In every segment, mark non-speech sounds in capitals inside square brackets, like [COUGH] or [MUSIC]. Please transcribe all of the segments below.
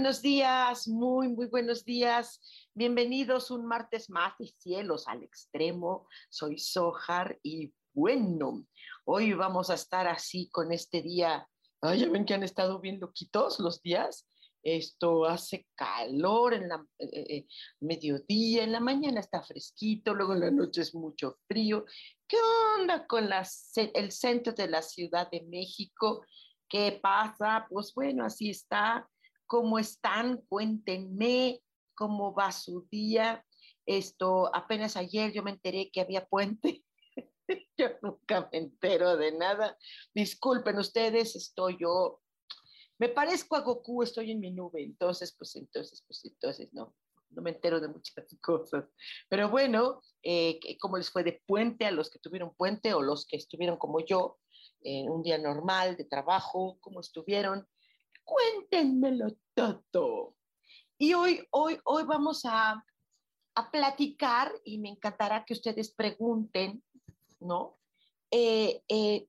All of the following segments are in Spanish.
Buenos días, muy, muy buenos días. Bienvenidos un martes más de Cielos al Extremo. Soy Sojar y bueno, hoy vamos a estar así con este día. Ay, ya ven que han estado bien loquitos los días. Esto hace calor en la eh, eh, mediodía, en la mañana está fresquito, luego en la noche es mucho frío. ¿Qué onda con el centro de la Ciudad de México? ¿Qué pasa? Pues bueno, así está. ¿Cómo están? Cuéntenme cómo va su día. Esto, apenas ayer yo me enteré que había puente. [LAUGHS] yo nunca me entero de nada. Disculpen ustedes, estoy yo. Me parezco a Goku, estoy en mi nube. Entonces, pues entonces, pues entonces, no no me entero de muchas [LAUGHS] cosas. Pero bueno, eh, ¿cómo les fue de puente a los que tuvieron puente o los que estuvieron como yo? en un día normal de trabajo, cómo estuvieron. Cuéntenmelo todo. Y hoy, hoy, hoy vamos a, a platicar y me encantará que ustedes pregunten, ¿no? Eh, eh,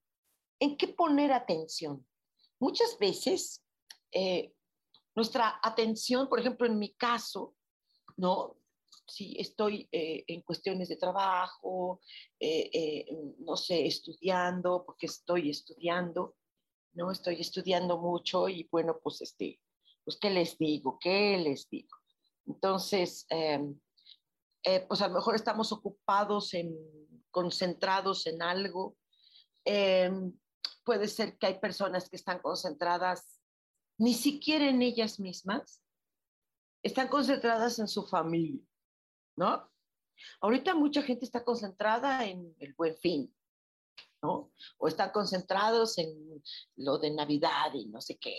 ¿En qué poner atención? Muchas veces eh, nuestra atención, por ejemplo, en mi caso, ¿no? si estoy en cuestiones de trabajo, no sé, estudiando, porque estoy estudiando, ¿no? Estoy estudiando mucho y bueno, pues este, pues ¿qué les digo? ¿Qué les digo? Entonces, em, pues a lo mejor estamos ocupados en, concentrados en algo. Em, puede ser que hay personas que están concentradas ni siquiera en ellas mismas, están concentradas en su familia ¿no? Ahorita mucha gente está concentrada en el buen fin, ¿no? O están concentrados en lo de Navidad y no sé qué.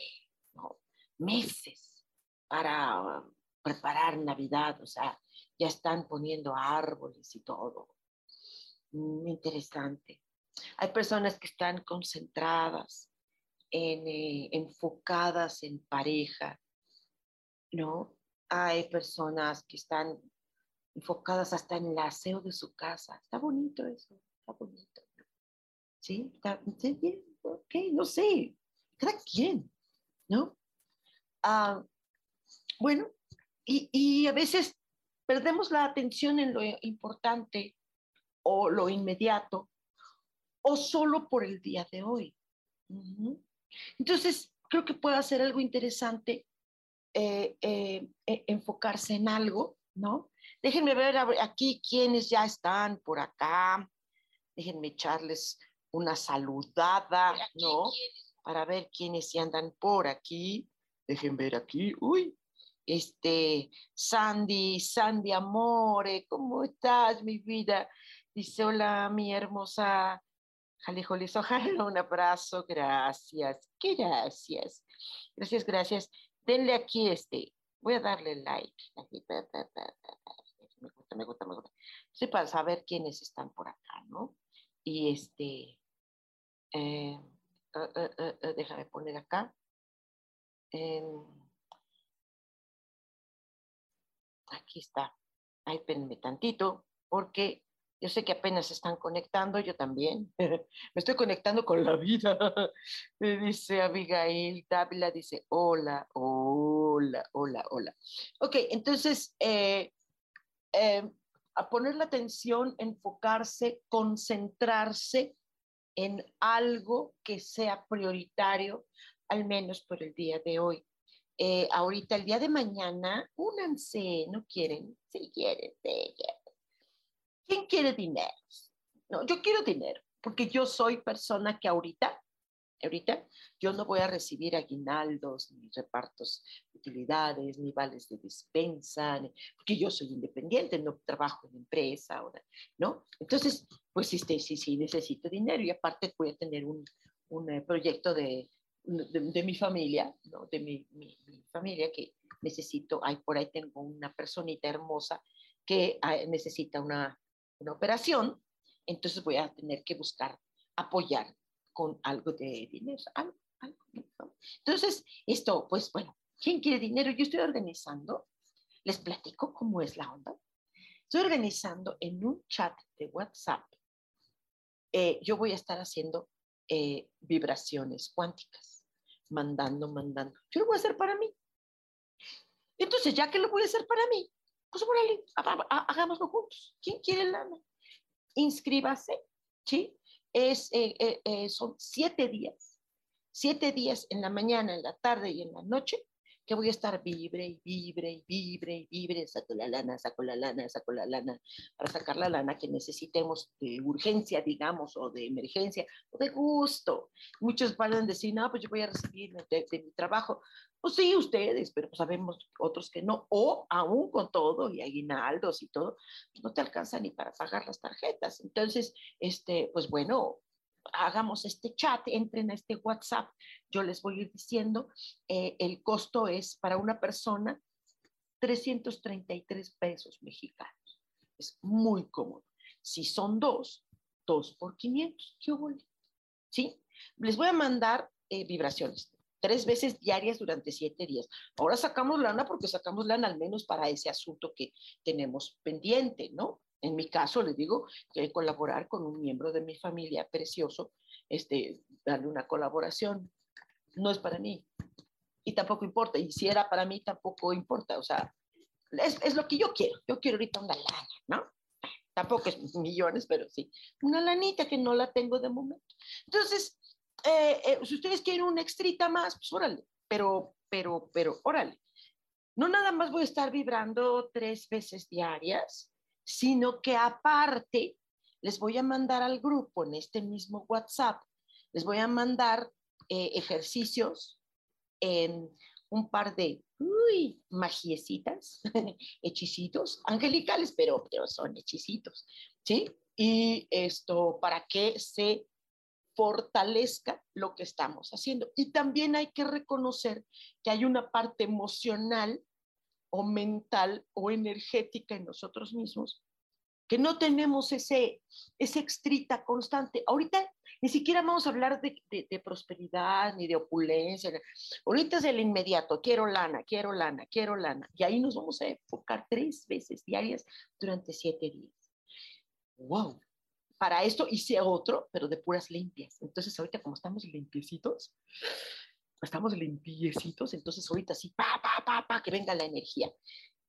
Meses para preparar Navidad, o sea, ya están poniendo árboles y todo. Muy interesante. Hay personas que están concentradas, en, eh, enfocadas en pareja, ¿no? Hay personas que están enfocadas hasta en el aseo de su casa. Está bonito eso, está bonito. ¿Sí? Ok, no sé, cada quien, ¿no? Ah, bueno, y, y a veces perdemos la atención en lo importante o lo inmediato o solo por el día de hoy. Entonces, creo que puede ser algo interesante eh, eh, e, enfocarse en algo, ¿no? Déjenme ver aquí quiénes ya están por acá. Déjenme echarles una saludada, ¿no? Para ver quiénes ya andan por aquí. Déjenme ver aquí. Uy, este, Sandy, Sandy Amore, ¿cómo estás, mi vida? Dice, hola, mi hermosa Jalejoles, ojalá un abrazo, gracias, gracias, gracias, gracias. Denle aquí este, voy a darle like me gusta, me gusta, me gusta. Sí, para saber quiénes están por acá, ¿no? Y este, eh, eh, eh, déjame poner acá. aquí está. Ay, espérenme tantito, porque yo sé que apenas se están conectando, yo también. [LAUGHS] Me estoy conectando con la vida. [LAUGHS] Me dice Abigail Dávila, dice, hola, hola, hola, hola. Ok, entonces, eh, a poner la atención, enfocarse, concentrarse en algo que sea prioritario, al menos por el día de hoy. eh, ahorita el día de mañana, únanse, no quieren, si quieren, sí quieren. ¿Quién quiere dinero? No, yo quiero dinero, porque yo soy persona que ahorita ahorita yo no voy a recibir aguinaldos, ni repartos de utilidades, ni vales de despensa, porque yo soy independiente, no trabajo en empresa ¿no? Entonces, pues este, sí, sí, necesito dinero y aparte voy a tener un, un eh, proyecto de, de, mi familia, ¿no? De mi, mi, familia que necesito, ahí por ahí tengo una personita hermosa que necesita una, una operación, entonces voy a tener que buscar apoyar con algo de dinero, algo, algo. Entonces, esto, pues bueno, ¿quién quiere dinero? Yo estoy organizando, les platico cómo es la onda. Estoy organizando en un chat de WhatsApp. Eh, yo voy a estar haciendo eh, vibraciones cuánticas, mandando, mandando. Yo lo voy a hacer para mí. Entonces, ya que lo voy a hacer para mí, pues órale, hagámoslo juntos. ¿Quién quiere lana? Inscríbase, ¿sí? Es, eh, eh, eh, son siete días, siete días en la mañana, en la tarde y en la noche, que voy a estar vibre y vibre y vibre y vibre, saco la lana, saco la lana, saco la lana, para sacar la lana que necesitemos de urgencia, digamos, o de emergencia, o de gusto. Muchos van a decir, no, pues yo voy a recibir de, de mi trabajo. Pues sí, ustedes, pero sabemos otros que no, o aún con todo y aguinaldos y todo, pues no te alcanza ni para pagar las tarjetas. Entonces, este, pues bueno, hagamos este chat, entren a este WhatsApp, yo les voy a ir diciendo, eh, el costo es para una persona 333 pesos mexicanos. Es muy cómodo. Si son dos, dos por 500, ¿qué ¿Sí? Les voy a mandar eh, vibraciones tres veces diarias durante siete días. Ahora sacamos lana porque sacamos lana al menos para ese asunto que tenemos pendiente, ¿no? En mi caso, les digo que colaborar con un miembro de mi familia precioso, este, darle una colaboración, no es para mí. Y tampoco importa. Y si era para mí, tampoco importa. O sea, es, es lo que yo quiero. Yo quiero ahorita una lana, ¿no? Tampoco es millones, pero sí. Una lanita que no la tengo de momento. Entonces, eh, eh, si ustedes quieren una extrita más, pues órale, pero, pero, pero, órale. No nada más voy a estar vibrando tres veces diarias, sino que aparte les voy a mandar al grupo en este mismo WhatsApp, les voy a mandar eh, ejercicios en un par de magiecitas, [LAUGHS] hechicitos, angelicales, pero, pero son hechicitos, ¿sí? Y esto para que se fortalezca lo que estamos haciendo. Y también hay que reconocer que hay una parte emocional o mental o energética en nosotros mismos que no tenemos ese, ese extrita constante. Ahorita ni siquiera vamos a hablar de, de, prosperidad ni de opulencia. Ahorita es el inmediato, quiero lana, quiero lana, quiero lana. Y ahí nos vamos a enfocar tres veces diarias durante siete días. ¡Wow! para esto hice otro, pero de puras limpias. Entonces ahorita como estamos limpiecitos, estamos limpiecitos, entonces ahorita sí, pa, pa, pa, pa, que venga la energía.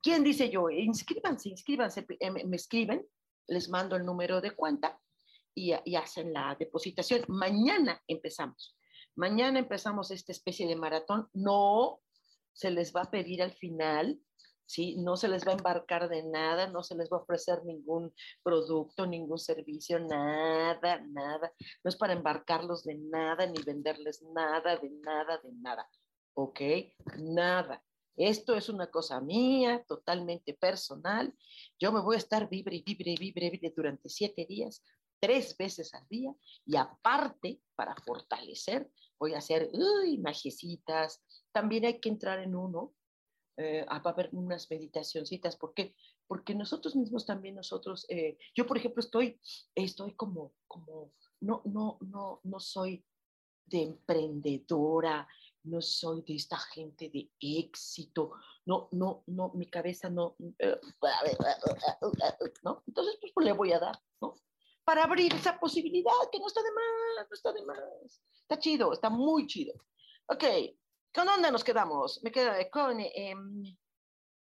¿Quién dice yo? Inscríbanse, inscríbanse, eh, me, escriben, les mando el número de cuenta y, y hacen la depositación. Mañana empezamos. Mañana empezamos esta especie de maratón. No se les va a pedir al final ¿sí? No se les va a embarcar de nada, no se les va a ofrecer ningún producto, ningún servicio, nada, nada. No es para embarcarlos de nada, ni venderles nada, de nada, de nada. ¿Ok? Nada. Esto es una cosa mía, totalmente personal. Yo me voy a estar vibre, vibre, vibre, vibre durante siete días, tres veces al día, y aparte, para fortalecer, voy a hacer, uy, magiecitas. También hay que entrar en uno eh, va a haber unas meditacioncitas. ¿Por qué? Porque nosotros mismos también, nosotros, eh, yo por ejemplo estoy, estoy como, como, no, no, no, no soy de emprendedora, no soy de esta gente de éxito, no, no, no, mi cabeza no, eh, [LAUGHS] ¿no? Entonces, pues, pues, le voy a dar, ¿no? Para abrir esa posibilidad, que no está de más, no está de más. Está chido, está muy chido. Ok, ¿Con dónde nos quedamos? Me quedo con eh,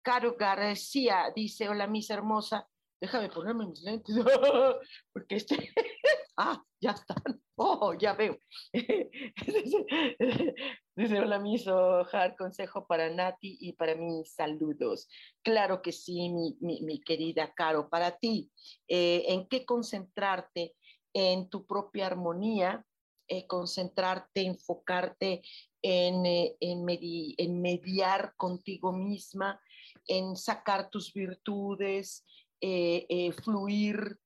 Caro García, dice, hola, mis hermosa, déjame ponerme mis lentes, [LAUGHS] porque este, [LAUGHS] Ah, ya están. Oh, ya veo. [LAUGHS] Dice, hola, miso, consejo para Nati y para mí, saludos. Claro que sí, mi, mi, querida Caro, para ti, eh, ¿en qué concentrarte? En tu propia armonía, eh, concentrarte, enfocarte en, eh, en, mediar contigo misma, en sacar tus virtudes, fluir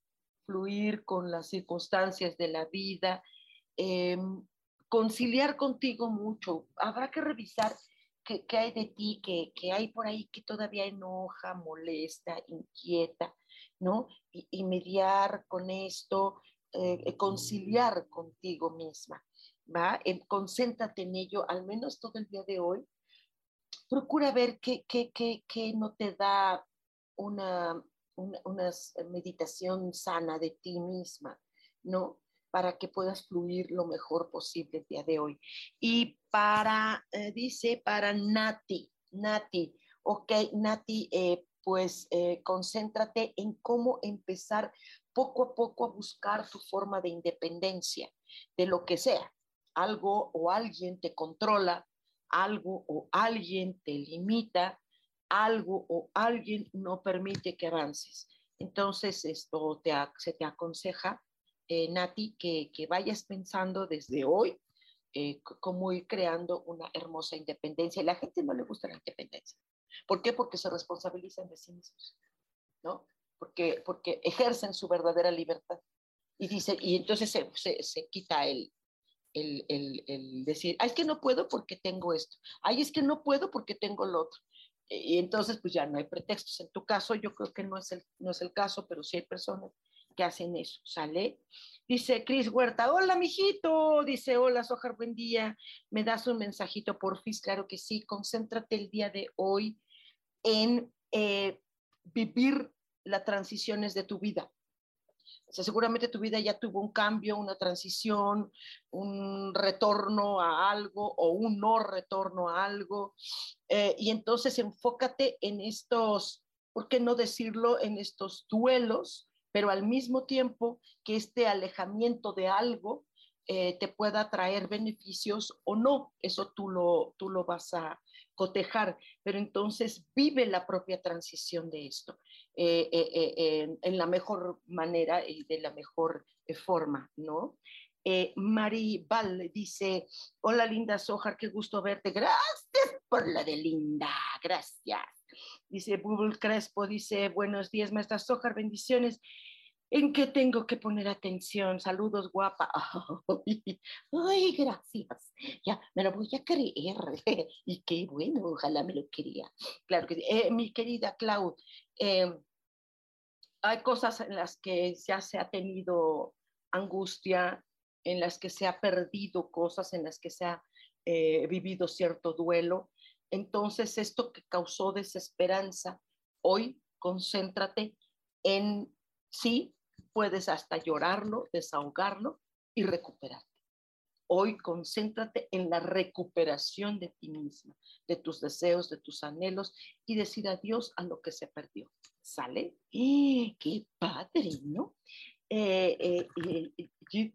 fluir con las circunstancias de la vida, em, conciliar contigo mucho. Habrá que revisar qué, hay de ti, qué, hay por ahí que todavía enoja, molesta, inquieta, ¿no? Y, mediar con esto, eh, conciliar contigo misma, ¿va? concéntrate en ello, al menos todo el día de hoy. Procura ver qué, qué, qué, qué no te da una una, meditación sana de ti misma, ¿no? Para que puedas fluir lo mejor posible el día de hoy. Y para, eh, dice, para Nati, Nati, ok, Nati, eh, pues eh, concéntrate en cómo empezar poco a poco a buscar tu forma de independencia de lo que sea. Algo o alguien te controla, algo o alguien te limita, algo o alguien no permite que avances. Entonces, esto te, se te aconseja, eh, Nati, que, que, vayas pensando desde hoy eh, cómo ir creando una hermosa independencia. Y la gente no le gusta la independencia. ¿Por qué? Porque se responsabilizan de sí mismos, ¿no? Porque, porque ejercen su verdadera libertad. Y, dice, y entonces se, se, se quita el, el, el, decir, ay, es que no puedo porque tengo esto, ay, es que no puedo porque tengo lo otro y entonces pues ya no hay pretextos. En tu caso yo creo que no es el, no es el caso, pero sí hay personas que hacen eso, ¿sale? Dice Cris Huerta, hola mijito, dice, hola Sojar, buen día, me das un mensajito por fin, claro que sí, concéntrate el día de hoy en eh, vivir las transiciones de tu vida seguramente tu vida ya tuvo un cambio, una transición, un retorno a algo o un no retorno a algo. Eh, y entonces enfócate en estos, ¿por qué no decirlo? En estos duelos, pero al mismo tiempo que este alejamiento de algo eh, te pueda traer beneficios o no, eso tú lo, tú lo vas a cotejar, pero entonces vive la propia transición de esto eh, eh, en la mejor manera y de la mejor forma, ¿no? Mari Val dice, hola linda Sojar, qué gusto verte, gracias por la de linda, gracias. Dice Bubble Crespo, dice, buenos días, maestra Sojar, bendiciones. ¿En qué tengo que poner atención? Saludos, guapa. [LAUGHS] Ay, gracias. Ya, me lo voy a creer. [LAUGHS] Y qué bueno, ojalá me lo quería. Claro que sí. Eh, mi querida Clau, em, hay cosas en las que ya se ha tenido angustia, en las que se ha perdido cosas, en las que se ha eh, vivido cierto duelo. Entonces, esto que causó desesperanza, hoy concéntrate en sí puedes hasta llorarlo, desahogarlo y recuperarte. Hoy concéntrate en la recuperación de ti misma, de tus deseos, de tus anhelos y decir adiós a lo que se perdió. ¿Sale? ¡Eh, ¡Qué padre, ¿no? Eh, eh, eh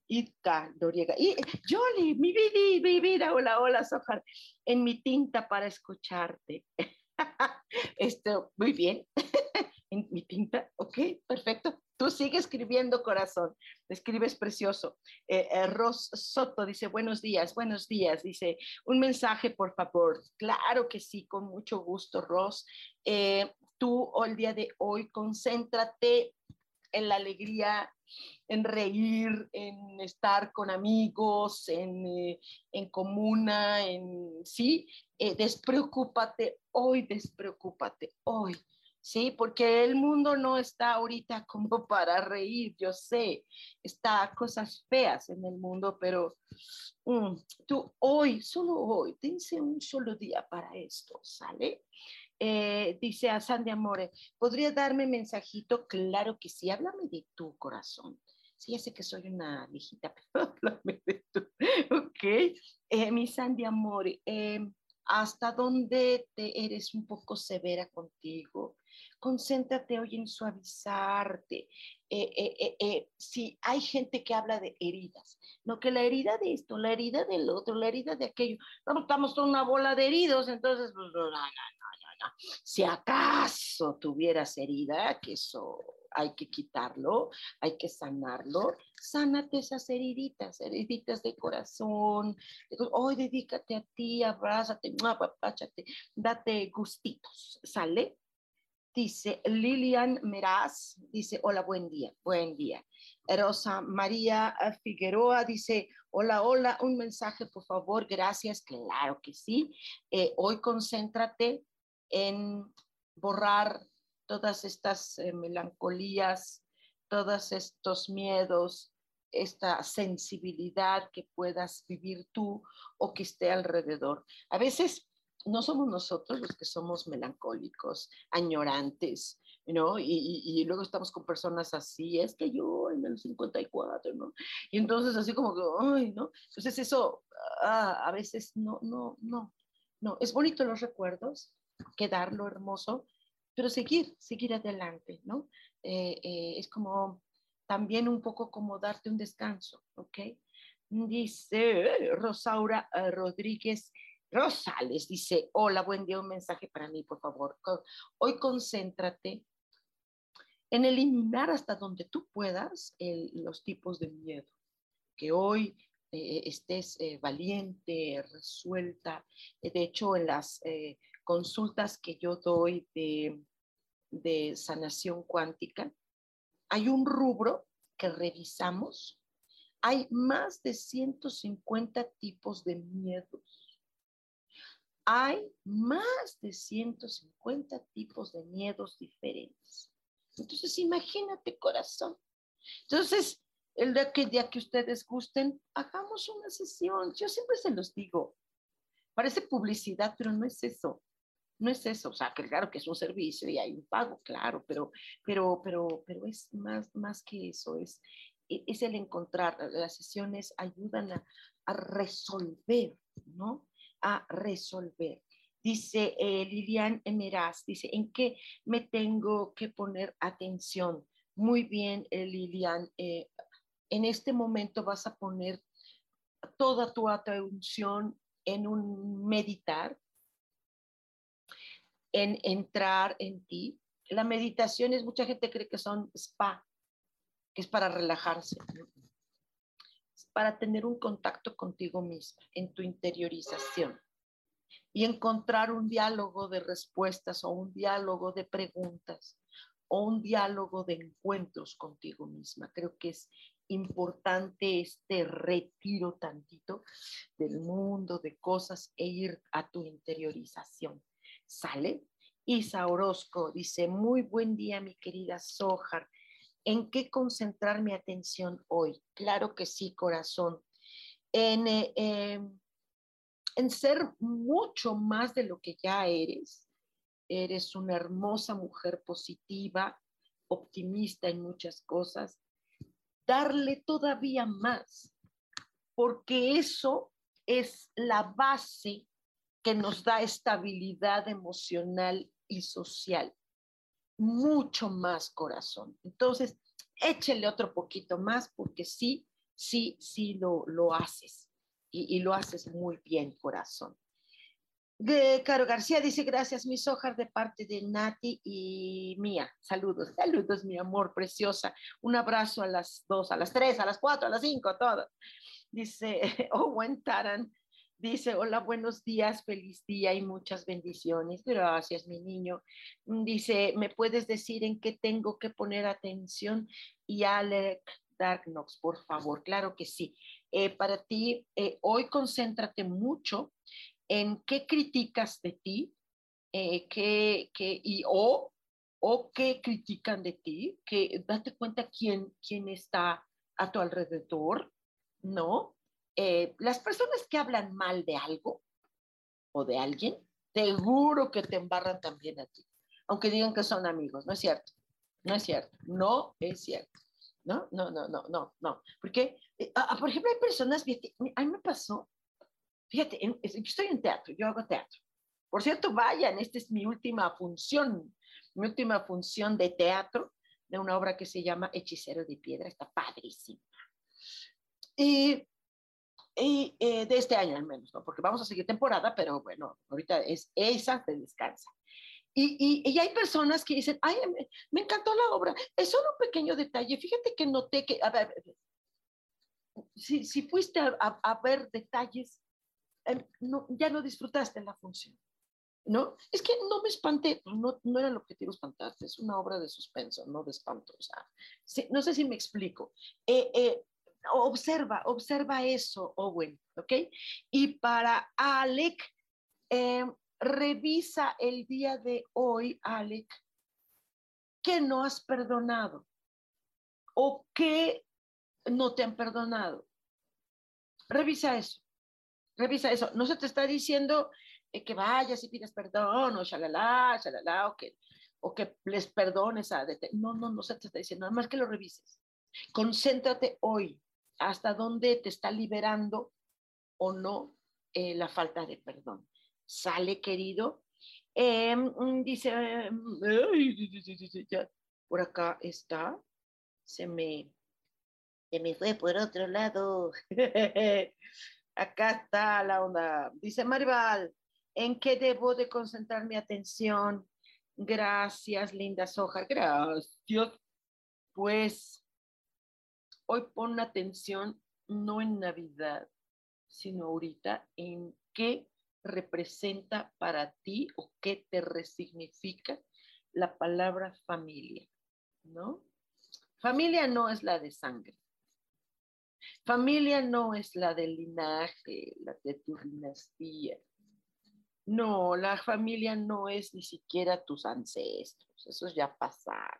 Doriega. Y Jolly, mi vida, mi vida, hola, hola, Sojar, en mi tinta para escucharte. [LAUGHS] Esto, muy bien. [LAUGHS] en mi tinta, ok, perfecto. Tú sigue escribiendo, corazón. Escribes precioso. Eh, eh, Ros Soto dice, buenos días, buenos días. Dice, un mensaje, por favor. Claro que sí, con mucho gusto, Ros. Eh, tú, el día de hoy, concéntrate en la alegría, en reír, en estar con amigos, en, en comuna, en sí, despreocúpate hoy, despreocúpate hoy ¿sí? Porque el mundo no está ahorita [LAUGHS] como para reír, yo sé, está cosas feas en el mundo, pero mm, tú hoy, solo hoy, dense un solo día para esto, ¿sale? Eh, dice a Sandy Amore, ¿podría darme mensajito? Claro que sí, háblame de tu corazón. Sí, ya sé que soy una viejita, [LAUGHS] pero háblame de tu, [LAUGHS] ok. Eh, mi Sandy Amore, eh, ¿hasta dónde te eres un poco severa contigo? Concéntrate hoy en suavizarte, si hay gente que habla de heridas, no que la herida de esto, la herida del otro, la herida de aquello, no, estamos toda una bola de heridos, entonces, pues. Si acaso tuvieras herida, que eso hay que quitarlo, hay que sanarlo, sánate esas heriditas, heriditas de corazón, hoy dedícate a ti, abrázate, apapáchate, date gustitos, ¿sale? Dice Lilian Meraz, dice, hola, buen día, buen día. Rosa María Figueroa dice, hola, hola, un mensaje, por favor, gracias, claro que sí. Eh, hoy concéntrate en borrar todas estas eh, melancolías, todos estos miedos, esta sensibilidad que puedas vivir tú o que esté alrededor. A veces no somos nosotros los que somos melancólicos, añorantes, ¿no? Y, luego estamos con personas así, es que yo en el 54, ¿no? Y entonces así como que, ay, ¿no? Entonces eso ah, a veces no, no, no, no. Es bonito los recuerdos, quedar lo hermoso, pero seguir, seguir adelante, ¿no? Eh, eh, es como también un poco como darte un descanso, ¿ok? Dice Rosaura eh, Rodríguez Rosales, dice, hola, buen día, un mensaje para mí, por favor. Hoy concéntrate en eliminar hasta donde tú puedas los tipos de miedo, que hoy estés valiente, resuelta. De hecho, en las consultas que yo doy de, sanación cuántica, hay un rubro que revisamos. Hay más de 150 tipos de miedos. Hay más de 150 tipos de miedos diferentes. Entonces, imagínate, corazón. Entonces, el que, día que ustedes gusten, hagamos una sesión. Yo siempre se los digo. Parece publicidad, pero no es eso no es eso, o sea, claro que es un servicio y hay un pago, claro, pero, pero, pero, pero es más, más que eso, es, e, es el encontrar, las sesiones ayudan a, resolver, ¿no? A resolver. Dice eh, Lilian Emeraz, dice, ¿en qué me tengo que poner atención? Muy bien, eh, Lilian, eh, en este momento vas a poner toda tu atención en un meditar, en entrar en ti. La meditación es, mucha gente cree que son spa, que es para relajarse. Es para tener un contacto contigo misma, en tu interiorización. Y encontrar un diálogo de respuestas o un diálogo de preguntas o un diálogo de encuentros contigo misma. Creo que es importante este retiro tantito del mundo, de cosas e ir a tu interiorización. ¿Sale? Isa Orozco dice, muy buen día, mi querida Sojar. ¿En qué concentrar mi atención hoy? Claro que sí, corazón. En, eh, em, en ser mucho más de lo que ya eres. Eres una hermosa mujer positiva, optimista en muchas cosas. Darle todavía más, porque eso es la base que nos da estabilidad emocional y social. Mucho más corazón. Entonces, échele otro poquito más porque sí, sí, sí lo, lo haces y, lo haces muy bien, corazón. De Caro García dice, gracias, mis hojas de parte de Nati y Mía. Saludos, saludos, mi amor preciosa. Un abrazo a las dos, a las tres, a las cuatro, a las cinco, todo. Dice [LAUGHS] Owen Taran, Dice, hola, buenos días, feliz día y muchas bendiciones. Gracias, mi niño. Mm, dice, ¿me puedes decir en qué tengo que poner atención? Y Alec Darknox, por favor. Claro que sí. Eh, para ti, eh, hoy concéntrate mucho en qué criticas de ti, eh, qué, qué, y o, o qué critican de ti, que date cuenta quién, quién está a tu alrededor, ¿no? Eh, las personas que hablan mal de algo o de alguien, seguro que te embarran también a ti, aunque digan que son amigos, no es cierto, no es cierto, no es cierto, no, no, no, no, no, no, porque, eh, por ejemplo, hay personas, a mí me pasó, fíjate, yo estoy en teatro, yo hago teatro, por cierto, vayan, esta es mi última función, mi última función de teatro, de una obra que se llama Hechicero de Piedra, está padrísima. Y, y eh, de este año al menos, ¿no? Porque vamos a seguir temporada, pero bueno, ahorita es esa de descansa. Y, y, hay personas que dicen, ay, me, me, encantó la obra, es solo un pequeño detalle, fíjate que noté que, a ver, si, si fuiste a, a, a ver detalles, eh, no, ya no disfrutaste la función. ¿no? Es que no me espanté, no, no era el objetivo espantarte, es una obra de suspenso, no de espanto. O sea, no sé si me explico. Eh, eh, observa, observa eso, Owen, ¿ok? Y para Alec, eh, revisa el día de hoy, Alec, ¿qué no has perdonado? ¿O qué no te han perdonado? Revisa eso, revisa eso. No se te está diciendo eh, que vayas y pidas perdón, o shalala, shalala, o que, o que les perdones a... No, no, no se te está diciendo, nada más que lo revises. Concéntrate hoy hasta dónde te está liberando o no eh, la falta de perdón. Sale, querido. Eh, dice, por acá está, se me, se me fue por otro lado. [LAUGHS] acá está la onda. Dice Maribal, ¿En qué debo de concentrar mi atención? Gracias, linda Soja. Gracias. Pues hoy pon atención no en Navidad, sino ahorita en qué representa para ti o qué te resignifica la palabra familia, ¿no? Familia no es la de sangre. Familia no es la del linaje, la de tu dinastía. No, la familia no es ni siquiera tus ancestros, eso es ya pasar.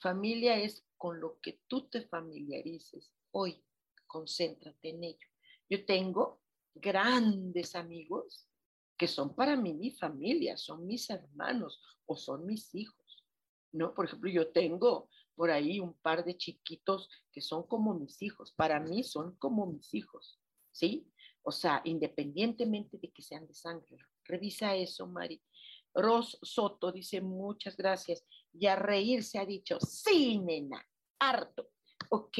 Familia es con lo que tú te familiarices. Hoy, concéntrate en ello. Yo tengo grandes amigos que son para mí mi familia, son mis hermanos o son mis hijos. ¿No? Por ejemplo, yo tengo por ahí un par de chiquitos que son como mis hijos. Para mí son como mis hijos. ¿Sí? O sea, independientemente de que sean de sangre. Revisa eso, Mari. Ros Soto dice muchas gracias. Y a reír se ha dicho, sí, nena, harto. ¿Ok?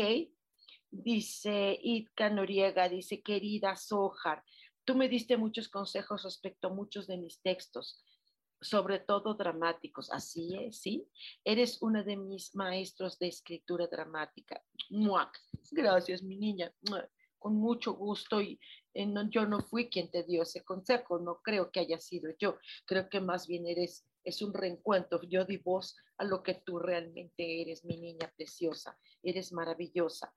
Dice Itka Noriega, dice, querida Sojar, tú me diste muchos consejos respecto a muchos de mis textos, sobre todo dramáticos. Así es, ¿sí? Eres una de mis maestros de escritura dramática. Gracias, mi niña con mucho gusto y eh, yo no fui quien te dio ese consejo, no creo que haya sido yo, creo que más bien eres, es un reencuentro, yo di voz a lo que tú realmente eres, mi niña preciosa, eres maravillosa.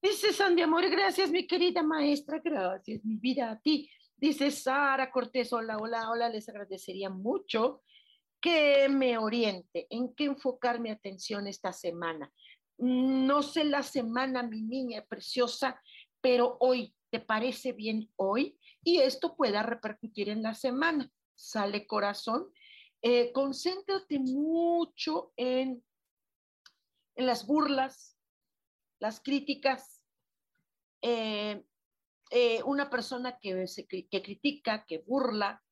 Dice Sandy Amor, gracias mi querida maestra, gracias mi vida a ti. Dice Sara Cortés, hola, hola, hola, les agradecería mucho que me oriente en qué enfocar mi atención esta semana. No sé la semana, mi niña preciosa, pero hoy, ¿te parece bien hoy? Y esto pueda repercutir en la semana. Sale corazón. Eh, concéntrate mucho en, en las burlas, las críticas. Eh, eh, una persona que, que critica, que burla,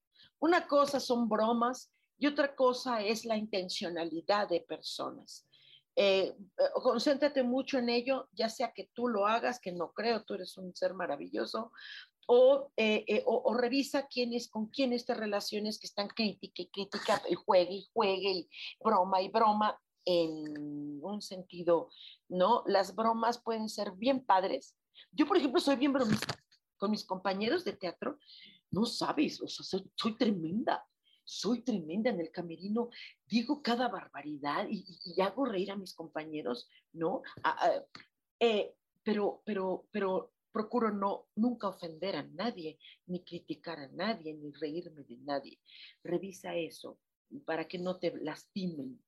una cosa son bromas y otra cosa es la intencionalidad de personas. Eh, eh, concéntrate mucho en ello, ya sea que tú lo hagas, que no creo, tú eres un ser maravilloso, o, eh, o, revisa quiénes, con quiénes te relaciones que están crítica y crítica, y juegue y juegue, y broma y broma, en un sentido, ¿no? Las bromas pueden ser bien padres. Yo, por ejemplo, soy bien bromista con mis compañeros de teatro, no sabes, o sea, soy tremenda soy tremenda en el camerino, digo cada barbaridad y, hago reír a mis compañeros, ¿no? Eh, pero, pero, pero procuro no, nunca ofender a nadie, ni criticar a nadie, ni reírme de nadie. Revisa eso para que no te lastimen.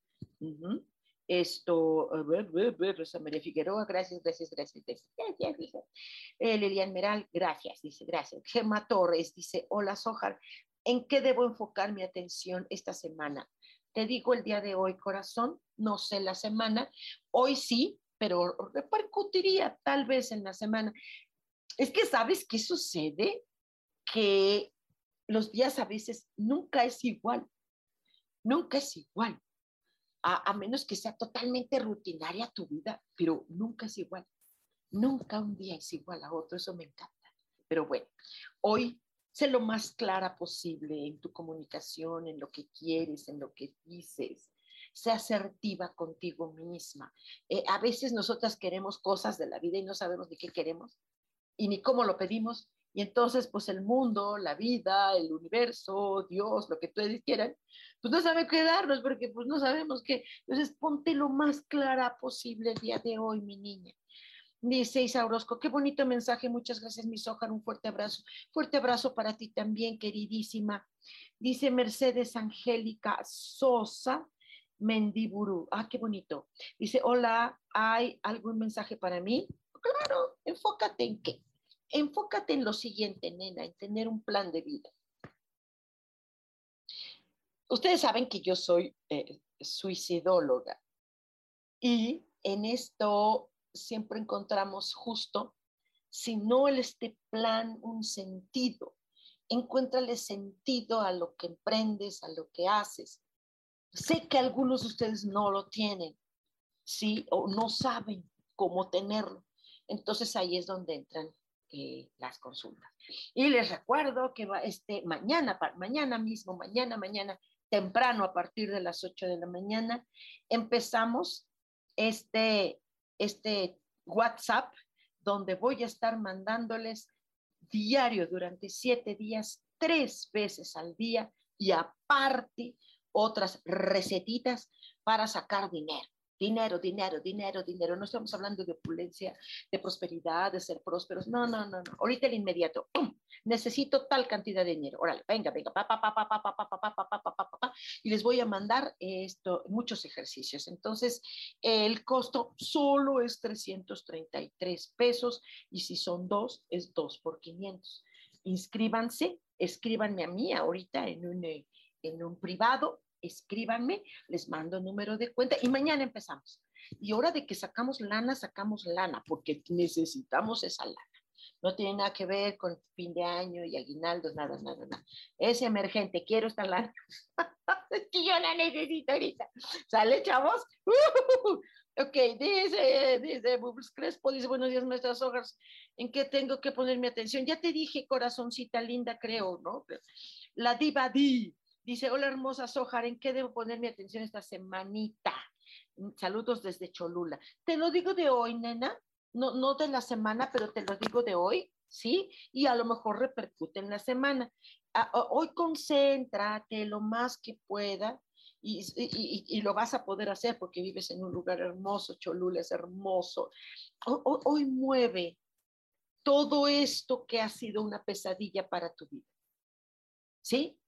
Esto, ver, ver, ver, Rosa María Figueroa, gracias, gracias, gracias. gracias. Eh, Lilian Meral, gracias, dice, gracias. Gemma Torres dice, hola Sojar, ¿En qué debo enfocar mi atención esta semana? Te digo el día de hoy, corazón, no sé la semana. Hoy sí, pero repercutiría tal vez en la semana. Es que sabes qué sucede, que los días a veces nunca es igual, nunca es igual. a, menos que sea totalmente rutinaria tu vida, pero nunca es igual. Nunca un día es igual a otro, eso me encanta. Pero bueno, hoy sé lo más clara posible en tu comunicación, en lo que quieres, en lo que dices. Sé asertiva contigo misma. Eh, a veces nosotras queremos cosas de la vida y no sabemos ni qué queremos y ni cómo lo pedimos. Y entonces, pues el mundo, la vida, el universo, Dios, lo que ustedes quieran, pues no sabe qué darnos porque pues no sabemos qué. Entonces, ponte lo más clara posible el día de hoy, mi niña. Dice Isa Orozco, qué bonito mensaje, muchas gracias, mi Sojar, un fuerte abrazo. Fuerte abrazo para ti también, queridísima. Dice Mercedes Angélica Sosa Mendiburu, ah, qué bonito. Dice, hola, ¿hay algún mensaje para mí? Claro, enfócate en qué. Enfócate en lo siguiente, nena, en tener un plan de vida. Ustedes saben que yo soy eh, suicidóloga y en esto siempre encontramos justo, si no este plan, un sentido. Encuéntrale sentido a lo que emprendes, a lo que haces. Sé que algunos de ustedes no lo tienen, ¿sí? O no saben cómo tenerlo. Entonces ahí es donde entran eh, las consultas. Y les recuerdo que va este, mañana, mañana mismo, mañana, mañana, temprano, a partir de las 8 de la mañana, empezamos este, este WhatsApp donde voy a estar mandándoles diario durante siete días, tres veces al día y aparte otras recetitas para sacar dinero. Dinero, dinero, dinero, dinero. No estamos hablando de opulencia, de prosperidad, de ser prósperos. No, no, no, no. Ahorita el inmediato. Necesito tal cantidad de dinero. Órale, venga, venga. Pa, pa, pa, pa, pa, pa, pa, pa, pa, pa, pa, pa, y les voy a mandar esto, muchos ejercicios. Entonces, el costo solo es 333 pesos y si son dos, es dos por 500. Inscríbanse, escríbanme a mí ahorita en un, en un privado escríbanme, les mando número de cuenta y mañana empezamos. Y hora de que sacamos lana, sacamos lana, porque necesitamos esa lana. No tiene nada que ver con fin de año y aguinaldos, nada, nada, nada. Es emergente, quiero esta lana. [LAUGHS] es que yo la necesito ahorita. ¿Sale, chavos? ok, dice, dice Bubbles Crespo, dice, buenos días, nuestras hojas. ¿En qué tengo que poner mi atención? Ya te dije, corazoncita linda, creo, ¿no? La diva di, Dice, hola hermosa Sojar, ¿en qué debo poner mi atención esta semanita? Saludos desde Cholula. Te lo digo de hoy, nena, no, no de la semana, pero te lo digo de hoy, ¿sí? Y a lo mejor repercute en la semana. hoy concéntrate lo más que pueda y, y, lo vas a poder hacer porque vives en un lugar hermoso, Cholula es hermoso. hoy mueve todo esto que ha sido una pesadilla para tu vida. ¿Sí?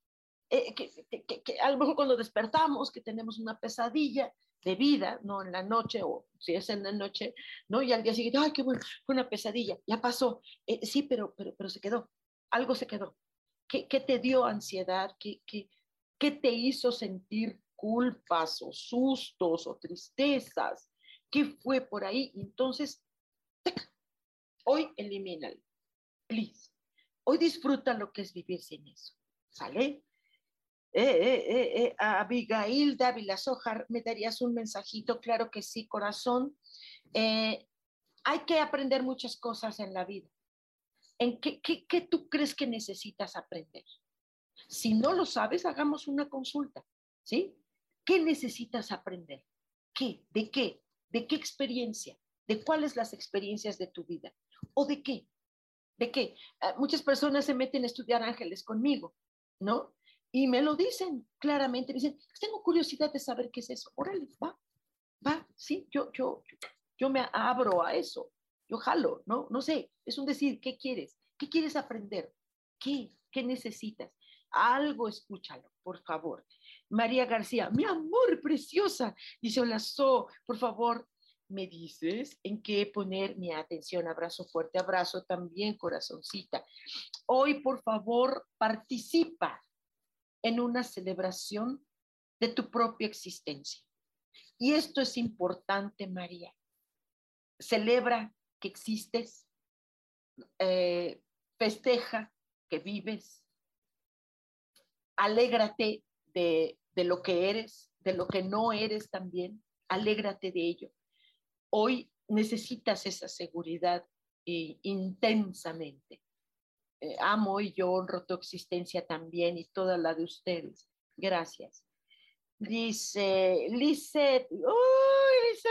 Eh, que, a lo mejor cuando despertamos, que tenemos una pesadilla de vida, ¿no? En la noche, o si es en la noche, ¿no? Y al día siguiente, ay, qué bueno, fue una pesadilla, ya pasó. Eh, sí, pero, pero, pero se quedó, algo se quedó. ¿Qué, qué te dio ansiedad? ¿Qué, qué, qué te hizo sentir culpas o sustos o tristezas? ¿Qué fue por ahí? Entonces, hoy elimínalo, please. Hoy disfruta lo que es vivir sin eso, ¿sale? Eh, eh, eh, Abigail Dávila Sojar, ¿me darías un mensajito? Claro que sí, corazón. hay que aprender muchas cosas en la vida. ¿En qué, qué, qué tú crees que necesitas aprender? Si no lo sabes, hagamos una consulta, ¿sí? ¿Qué necesitas aprender? ¿Qué? ¿De qué? ¿De qué experiencia? ¿De cuáles las experiencias de tu vida? ¿O de qué? ¿De qué? Ah, muchas personas se meten a estudiar ángeles conmigo, ¿no? Y me lo dicen claramente, me dicen, tengo curiosidad de saber qué es eso. Órale, va, va, sí, yo, yo, yo me abro a eso, yo jalo, ¿no? No sé, es un decir, ¿qué quieres? ¿Qué quieres aprender? ¿Qué? ¿Qué necesitas? Algo escúchalo, por favor. María García, mi amor preciosa, dice, hola, So, por favor, me dices en qué poner mi atención. Abrazo fuerte, abrazo también, corazoncita. Hoy, por favor, participa en una celebración de tu propia existencia. Y esto es importante, María. Celebra que existes, eh, festeja que vives, alégrate de de lo que eres, de lo que no eres también. Alégrate de ello. Hoy necesitas esa seguridad intensamente. Eh, amo y yo honro tu existencia también y toda la de ustedes. Gracias. Dice Lisette, ¡Uy,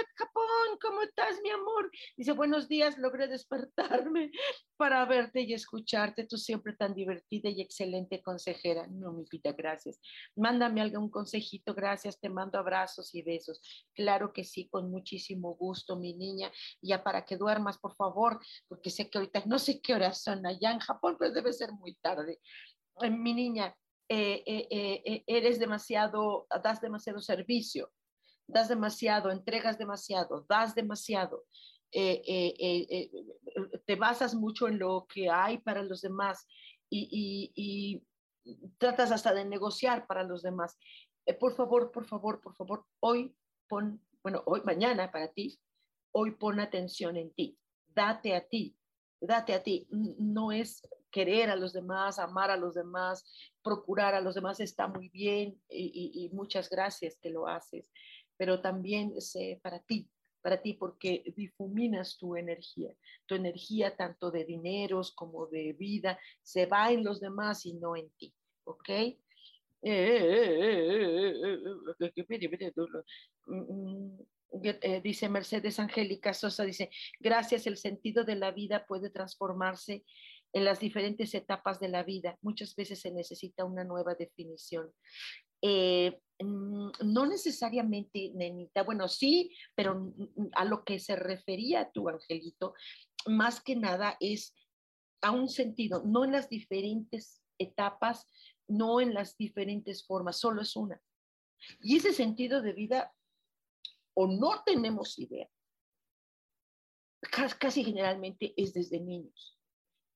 Lisette Capón! ¿Cómo estás, mi amor? Dice, buenos días, logré despertarme [LAUGHS] para verte y escucharte. Tú siempre tan divertida y excelente consejera. No, mi vida, gracias. Mándame algún consejito, gracias. Te mando abrazos y besos. Claro que sí, con muchísimo gusto, mi niña. Ya para que duermas, por favor, porque sé que ahorita no sé qué horas son allá en Japón, pero debe ser muy tarde. Eh, mi niña, eh, eh, eh, eres demasiado, das demasiado servicio, das demasiado, entregas demasiado, das demasiado. te basas mucho en lo que hay para los demás y, tratas hasta de negociar para los demás. por favor, por favor, por favor, hoy pon, bueno, hoy, mañana para ti, hoy pon atención en ti, date a ti, date a ti. No es querer a los demás, amar a los demás, procurar a los demás está muy bien y, muchas gracias que lo haces, pero también sé para ti, para ti porque difuminas tu energía, tu energía tanto de dineros como de vida se va en los demás y no en ti, ¿ok? dice Mercedes Angélica Sosa, dice, gracias, el sentido de la vida puede transformarse en las diferentes etapas de la vida. Muchas veces se necesita una nueva definición. Eh, no necesariamente, nenita, bueno, sí, pero a lo que se refería tu angelito, más que nada es a un sentido, no en las diferentes etapas, no en las diferentes formas, solo es una. Y ese sentido de vida, o no tenemos idea, casi generalmente es desde niños.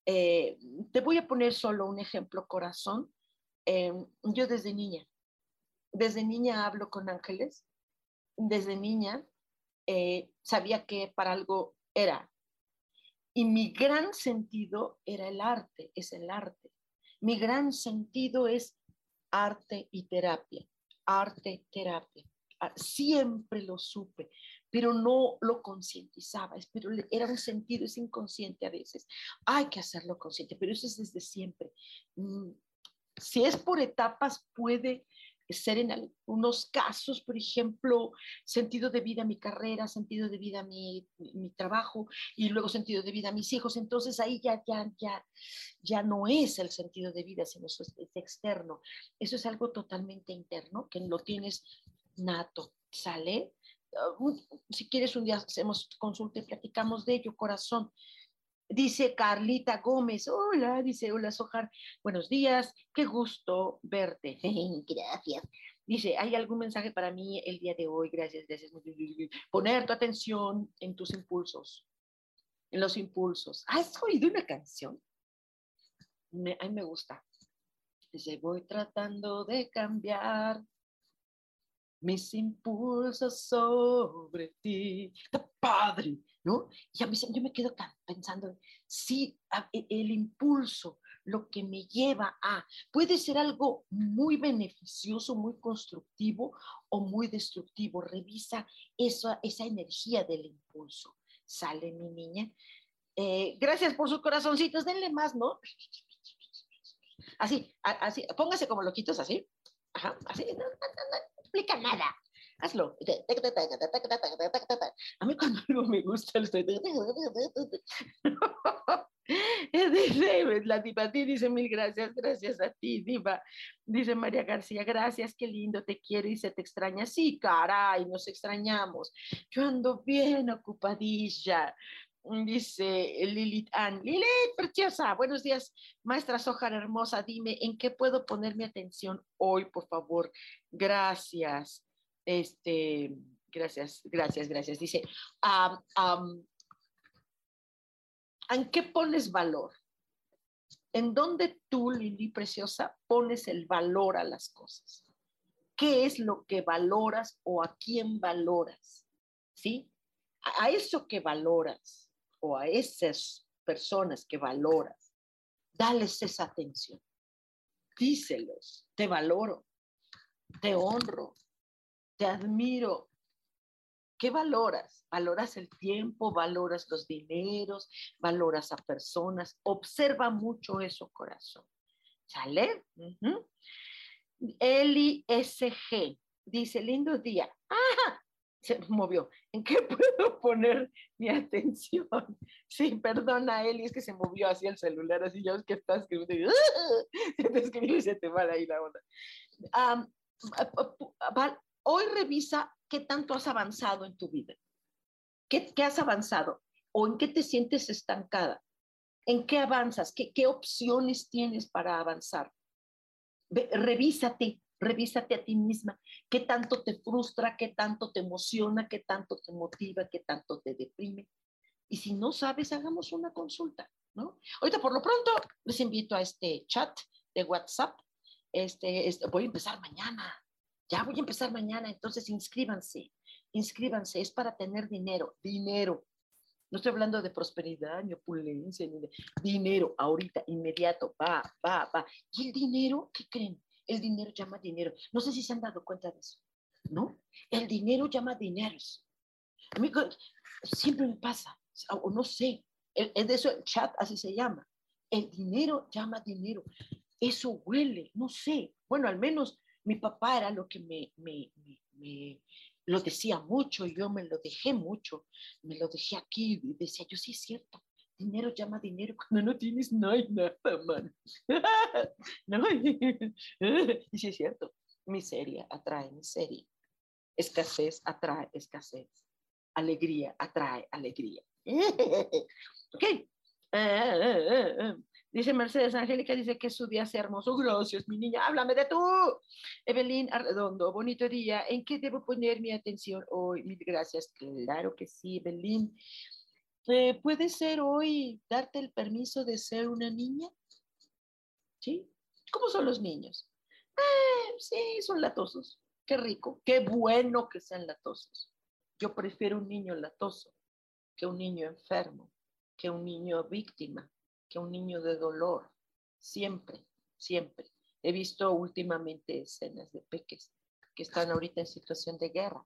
Eh, te voy a poner solo un ejemplo, corazón. Eh, yo desde niña, desde niña hablo con ángeles, desde niña eh, sabía que para algo era. Y mi gran sentido era el arte, es el arte. Mi gran sentido es arte y terapia, arte, terapia. Ah, siempre lo supe pero no lo concientizaba, pero era un sentido, es inconsciente a veces. Hay que hacerlo consciente, pero eso es desde siempre. Mm, si es por etapas, puede ser en algunos casos, por ejemplo, sentido de vida mi carrera, sentido de vida mi, mi trabajo y luego sentido de vida mis hijos. Entonces ahí ya, ya, ya, ya no es el sentido de vida, sino es, es externo. Eso es algo totalmente interno, que lo tienes nato, ¿sale? si quieres un día hacemos consulta y platicamos de ello, corazón. Dice Carlita Gómez, hola, dice, hola Sojar, buenos días, qué gusto verte. [LAUGHS] Gracias. Dice, ¿hay algún mensaje para mí el día de hoy? Gracias, gracias. [LAUGHS] Poner tu atención en tus impulsos, en los impulsos. ¿Has oído una canción? a mí me gusta. Dice, voy tratando de cambiar mis impulsos sobre ti. ¡Qué padre! ¿No? Y a mí yo me quedo pensando, sí, e, el impulso, lo que me lleva a, puede ser algo muy beneficioso, muy constructivo o muy destructivo. Revisa esa, esa energía del impulso. Sale mi niña. Eh, gracias por sus corazoncitos, denle más, ¿no? Así, así, póngase como loquitos así. Ajá, así, no, explica nada. Hazlo. A mí cuando algo me gusta, estoy... Dice, la diva dice mil gracias, gracias a ti, diva. Dice María García, gracias, qué lindo, te quiero y se te extraña. Sí, caray, nos extrañamos. Yo ando bien ocupadilla. Dice Lilith Ann, Lilith, preciosa, buenos días, maestra Sojar hermosa, dime, ¿en qué puedo poner mi atención hoy, por favor? Gracias, este, gracias, gracias, gracias. Dice, ¿en qué pones valor? ¿En dónde tú, Lili preciosa, pones el valor a las cosas? ¿Qué es lo que valoras o a quién valoras? ¿Sí? A eso que valoras a esas personas que valoras, dales esa atención. Díselos, te valoro, te honro, te admiro. ¿Qué valoras? Valoras el tiempo, valoras los dineros, valoras a personas. Observa mucho eso, corazón. ¿Sale? Eli SG dice, lindo día. ¡Ah! Se movió. ¿En qué [LAUGHS] puedo poner mi atención? Sí, perdona, Eli, es que se movió hacia el celular, así ya ves que estás escribiendo. [LAUGHS] Se te escribió y se te va ahí la onda. Hoy revisa qué tanto has avanzado en tu vida. ¿Qué, ¿Qué, has avanzado? ¿O en qué te sientes estancada? ¿En qué avanzas? ¿Qué, opciones tienes para avanzar? revísate, revísate a ti misma. ¿Qué tanto te frustra? ¿Qué tanto te emociona? ¿Qué tanto te motiva? ¿Qué tanto te deprime? Y si no sabes, hagamos una consulta, ¿no? Ahorita, por lo pronto, les invito a este chat de WhatsApp. Este, este, voy a empezar mañana. Ya voy a empezar mañana, entonces inscríbanse, inscríbanse, es para tener dinero, dinero. No estoy hablando de prosperidad, ni opulencia, ni de dinero, ahorita, inmediato, va, va, va. Y el dinero, ¿qué creen? El dinero llama dinero. No sé si se han dado cuenta de eso, ¿no? El dinero llama dineros. A mí siempre me pasa, o no sé, es de eso el chat así se llama. El dinero llama dinero. Eso huele, no sé. Bueno, al menos mi papá era lo que me, me, me, lo decía mucho, yo me lo dejé mucho, me lo dejé aquí y decía, yo sí es cierto, dinero llama dinero cuando no tienes no hay nada, man. [LAUGHS] no, [LAUGHS] y sí es cierto, miseria atrae miseria, escasez atrae escasez, alegría atrae alegría. [LAUGHS] ok, uh, Dice Mercedes Angélica, dice que su día sea hermoso. Gracias, mi niña, háblame de tú. Evelyn Arredondo, bonito día. ¿En qué debo poner mi atención hoy? Mil gracias. Claro que sí, Evelyn. Eh, ¿Puede ser hoy darte el permiso de ser una niña? ¿Sí? ¿Cómo son los niños? Eh, sí, son latosos. Qué rico, qué bueno que sean latosos. Yo prefiero un niño latoso que un niño enfermo, que un niño víctima que un niño de dolor. Siempre, siempre. He visto últimamente escenas de peques que están ahorita en situación de guerra.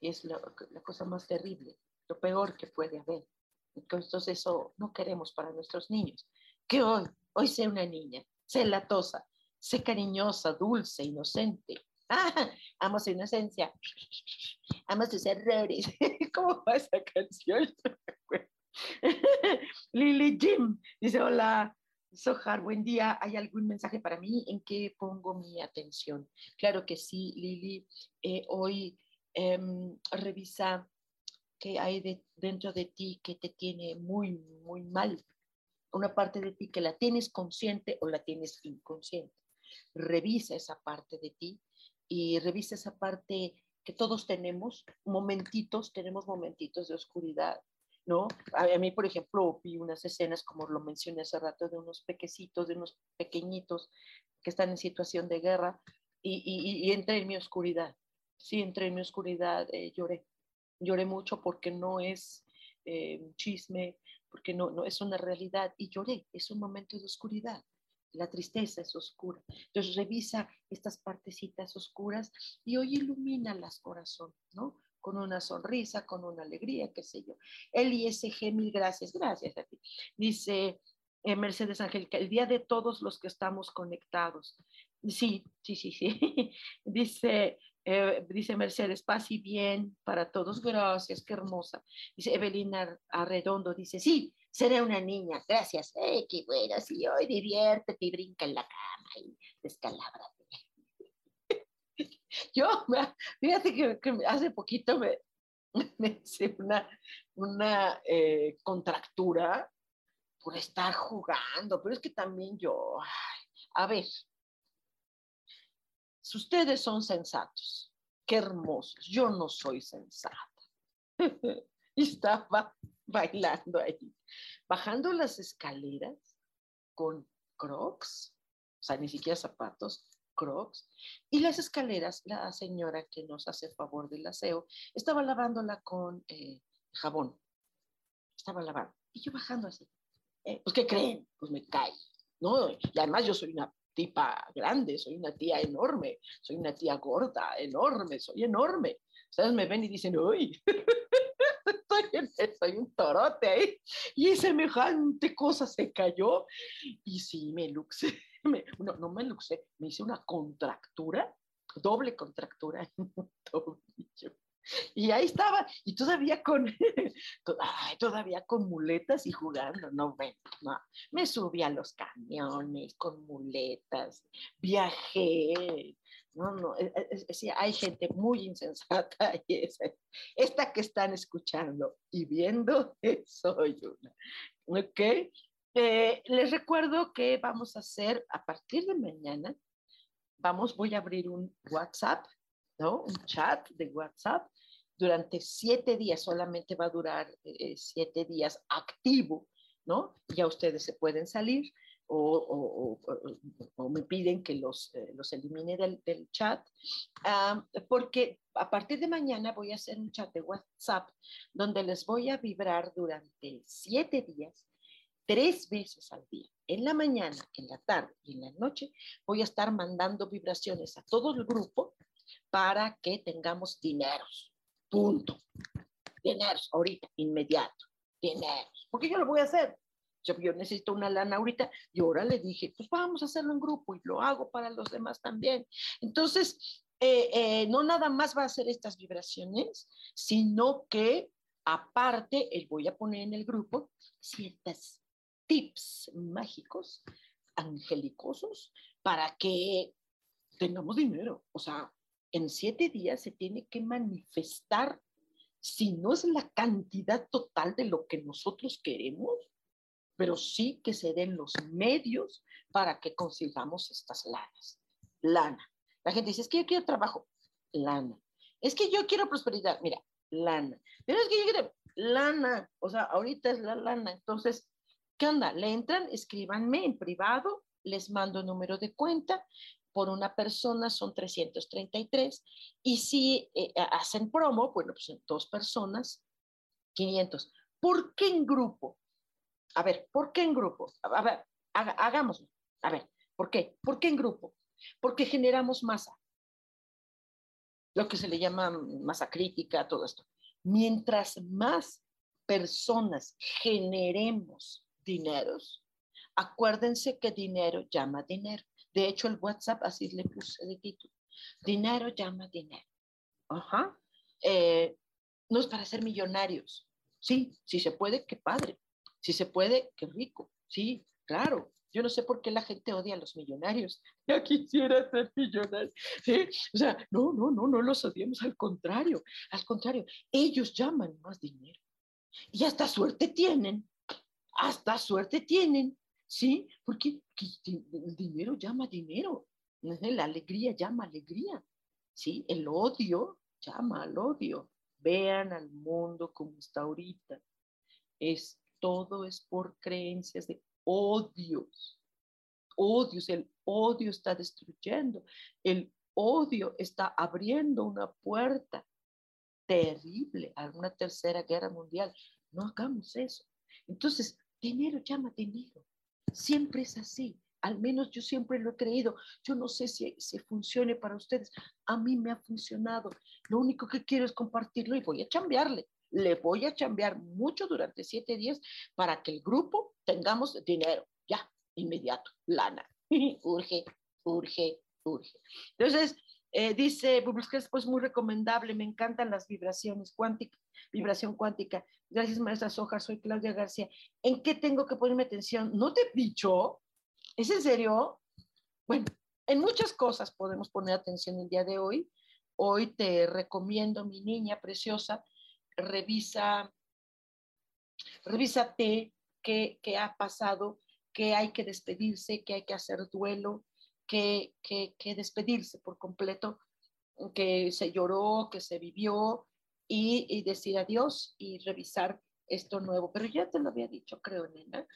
Y es la, cosa más terrible, lo peor que puede haber. Entonces eso no queremos para nuestros niños. Que hoy, hoy sea una niña, sea latosa, sea cariñosa, dulce, inocente. [LAUGHS] Ah, amo su inocencia, [LAUGHS] amo sus errores. [LAUGHS] ¿Cómo va esa canción? [LAUGHS] Lily Jim dice, hola, Sohar, buen día. ¿Hay algún mensaje para mí? ¿En qué pongo mi atención? Claro que sí, Lili. Eh, hoy em, revisa qué hay dentro de ti que te tiene muy, muy mal. Una parte de ti que la tienes consciente o la tienes inconsciente. Revisa esa parte de ti y revisa esa parte que todos tenemos, momentitos, tenemos momentitos de oscuridad, ¿no? A, mí, por ejemplo, vi unas escenas, como lo mencioné hace rato, de unos pequecitos, de unos pequeñitos que están en situación de guerra y, entré en mi oscuridad. Sí, entré en mi oscuridad, eh, lloré. Lloré mucho porque no es eh, chisme, porque no, no es una realidad y lloré. Es un momento de oscuridad. La tristeza es oscura. Entonces revisa estas partecitas oscuras y hoy ilumina las corazón, ¿no? Con una sonrisa, con una alegría, qué sé yo. El ISG, mil gracias, gracias a ti. Dice eh, Mercedes Angélica, el día de todos los que estamos conectados. Sí, sí, sí, sí. [LAUGHS] dice, eh, dice Mercedes, paz y bien para todos, gracias, qué hermosa. Dice Evelina Arredondo, dice, sí, seré una niña, gracias. ¡Ay, qué buena! Sí, hoy diviértete y brinca en la cama y descalabra [LAUGHS] yo, fíjate que, hace poquito me, [LAUGHS] me hice una, una eh, contractura por estar jugando, pero es que también yo, a ver, si ustedes son sensatos, qué hermosos, yo no soy sensata. [LAUGHS] y estaba bailando ahí, bajando las escaleras con crocs, o sea, ni siquiera zapatos, crocs. Y las escaleras, la señora que nos hace favor del aseo, estaba lavándola con eh, jabón. Estaba lavando. Y yo bajando así. Eh, pues, ¿qué creen? Pues me cae. ¿no? Y además yo soy una tipa grande, soy una tía enorme, soy una tía gorda, enorme, soy enorme. Ustedes me ven y dicen, uy, [LAUGHS] soy un torote ahí. Y semejante cosa se cayó. Y sí, me luxé, no, no me luxé, me hice una contractura, doble contractura en un tobillo. Y ahí estaba, y todavía con, [LAUGHS] todavía con muletas y jugando, no, bueno, no. Me subí a los camiones con muletas, viajé, no, no, e, e, e, hay gente muy insensata [LAUGHS] y esta que están escuchando y viendo, [LAUGHS] soy una. ¿Ok? Eh, les recuerdo que vamos a hacer a partir de mañana, vamos, voy a abrir un WhatsApp, ¿no? Un chat de WhatsApp durante siete días, solamente va a durar eh, siete días activo, ¿no? Ya ustedes se pueden salir o, me piden que los, eh, los elimine del, chat, porque a partir de mañana voy a hacer un chat de WhatsApp donde les voy a vibrar durante siete días, tres veces al día. En la mañana, en la tarde y en la noche voy a estar mandando vibraciones a todo el grupo para que tengamos dineros. Punto. Dineros, ahorita, inmediato. Dineros. Porque yo lo voy a hacer yo, necesito una lana ahorita y ahora le dije, pues vamos a hacerlo en grupo y lo hago para los demás también. Entonces, eh, eh, no nada más va a hacer estas vibraciones, sino que aparte, voy a poner en el grupo ciertos tips mágicos, angelicosos, para que tengamos dinero. O sea, en siete días se tiene que manifestar, si no es la cantidad total de lo que nosotros queremos, pero sí que se den los medios para que consigamos estas lanas. Lana. La gente dice, es que yo quiero trabajo. Lana. Es que yo quiero prosperidad. Mira, lana. Pero es que yo quiero lana. O sea, ahorita es la lana. Entonces, ¿qué onda? Le entran, escríbanme en privado, les mando número de cuenta. Por una persona son 333. Y si eh, hacen promo, bueno, pues en dos personas, 500. ¿Por qué en grupo? A ver, ¿por qué en grupo? A ver, hagámoslo. A ver, ¿por qué? ¿Por qué en grupo? Porque generamos masa. Lo que se le llama masa crítica, todo esto. Mientras más personas generemos dineros, acuérdense que dinero llama dinero. De hecho, el WhatsApp así le puse de título. Dinero llama dinero. Ajá. Eh, no es para ser millonarios. Sí, sí se puede, qué padre. Si se puede, qué rico. Sí, claro. Yo no sé por qué la gente odia a los millonarios. [LAUGHS] Ya quisiera ser millonario. ¿Sí? O sea, no, no, no, no los odiamos. Al contrario, al contrario. Ellos llaman más dinero. Y hasta suerte tienen. Hasta suerte tienen. ¿Sí? Porque el dinero llama dinero. La alegría llama alegría. ¿Sí? El odio llama al odio. Vean al mundo como está ahorita. Es todo es por creencias de odios. Odios, el odio está destruyendo, el odio está abriendo una puerta terrible a una tercera guerra mundial. No hagamos eso. Entonces, dinero llama dinero. Siempre es así. Al menos yo siempre lo he creído. Yo no sé si, si funcione para ustedes. A mí me ha funcionado. Lo único que quiero es compartirlo y voy a cambiarle le voy a chambear mucho durante siete días para que el grupo tengamos dinero, ya, inmediato, lana. [LAUGHS] urge, urge, urge. Entonces, eh, dice es pues muy recomendable, me encantan las vibraciones cuánticas, vibración cuántica. Gracias, maestra Soja, soy Claudia García. ¿En qué tengo que ponerme atención? ¿No te he dicho? ¿Es en serio? Bueno, en muchas cosas podemos poner atención el día de hoy. Hoy te recomiendo, mi niña preciosa, revisa, revísate qué, qué ha pasado, que hay que despedirse, que hay que hacer duelo, que, que, que despedirse por completo, que se lloró, que se vivió y, y, decir adiós y revisar esto nuevo. Pero ya te lo había dicho, creo, nena.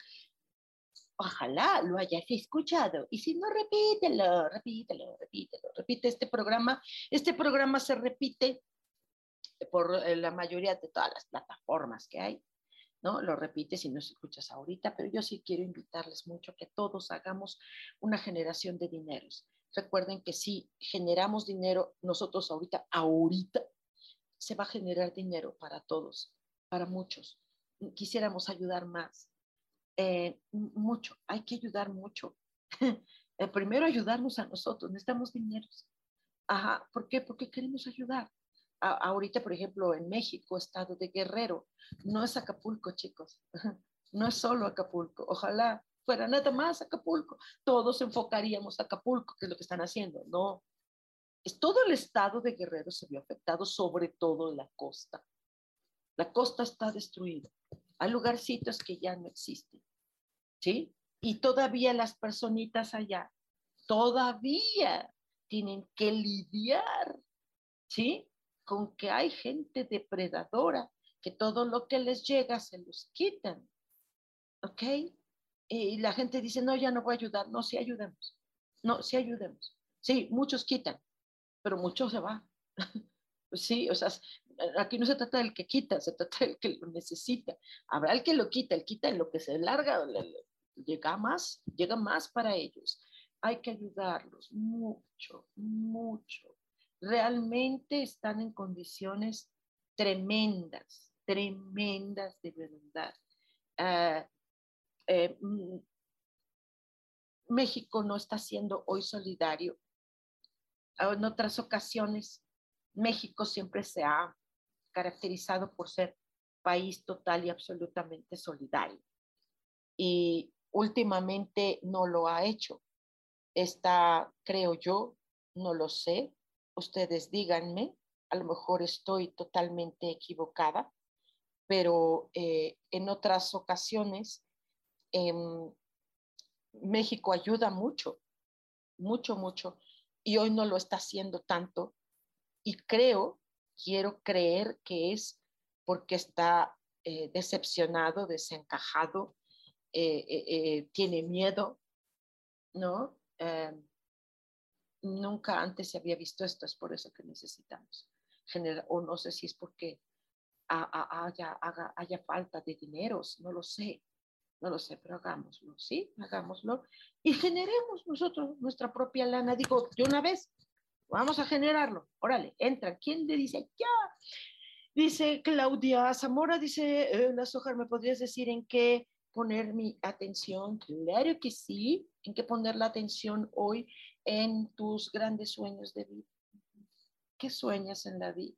Ojalá lo hayas escuchado. Y si no, repítelo, repítelo, repítelo. Repite este programa. Este programa se repite por eh, la mayoría de todas las plataformas que hay. ¿no? Lo repites si no escuchas ahorita, pero yo sí quiero invitarles mucho a que todos hagamos una generación de dineros. Recuerden que si generamos dinero nosotros ahorita, ahorita, se va a generar dinero para todos, para muchos. Quisiéramos ayudar más. Eh, mucho, hay que ayudar mucho. [LAUGHS] Eh, primero ayudarnos a nosotros, necesitamos dineros. Ajá, ¿por qué? Porque queremos ayudar. ahorita, por ejemplo, en México, estado de Guerrero, no es Acapulco, chicos. [LAUGHS] No es solo Acapulco. Ojalá fuera nada más Acapulco. Todos enfocaríamos a Acapulco, que es lo que están haciendo. No. Todo el estado de Guerrero se vio afectado, sobre todo la costa. La costa está destruida. Hay lugarcitos que ya no existen. ¿Sí? Y todavía las personitas allá, todavía tienen que lidiar, ¿sí? Con que hay gente depredadora, que todo lo que les llega se los quitan. ¿Ok? Y la gente dice, no, ya no voy a ayudar. No, sí ayudemos. No, sí ayudemos. Sí, muchos quitan, pero muchos se van. [LAUGHS] sí, o sea, aquí no se trata del que quita, se trata del que lo necesita. Habrá el que lo quita, el quita en lo que se larga, llega más, llega más para ellos. Hay que ayudarlos mucho, mucho. Realmente están en condiciones tremendas, tremendas de verdad. Ah, eh, mm, México no está siendo hoy solidario. En otras ocasiones, México siempre se ha caracterizado por ser país total y absolutamente solidario. Y últimamente no lo ha hecho. Está, creo yo, no lo sé. Ustedes díganme, a lo mejor estoy totalmente equivocada, pero eh, en otras ocasiones Em, México ayuda mucho, mucho, mucho, y hoy no lo está haciendo tanto. Y creo, quiero creer que es porque está eh, decepcionado, desencajado, eh, eh, tiene miedo, ¿no? Nunca antes se había visto esto, es por eso que necesitamos generar, o no sé si es porque haya, haya falta de dineros, no lo sé, no lo sé, pero hagámoslo, ¿sí? Hagámoslo y generemos nosotros nuestra propia lana. Digo, de una vez, vamos a generarlo. Órale, entra. ¿Quién le dice ya? Dice Claudia Zamora, dice, eh, la ¿me podrías decir en qué poner mi atención? Claro que sí, en qué poner la atención hoy en tus grandes sueños de vida. ¿Qué sueñas en la vida?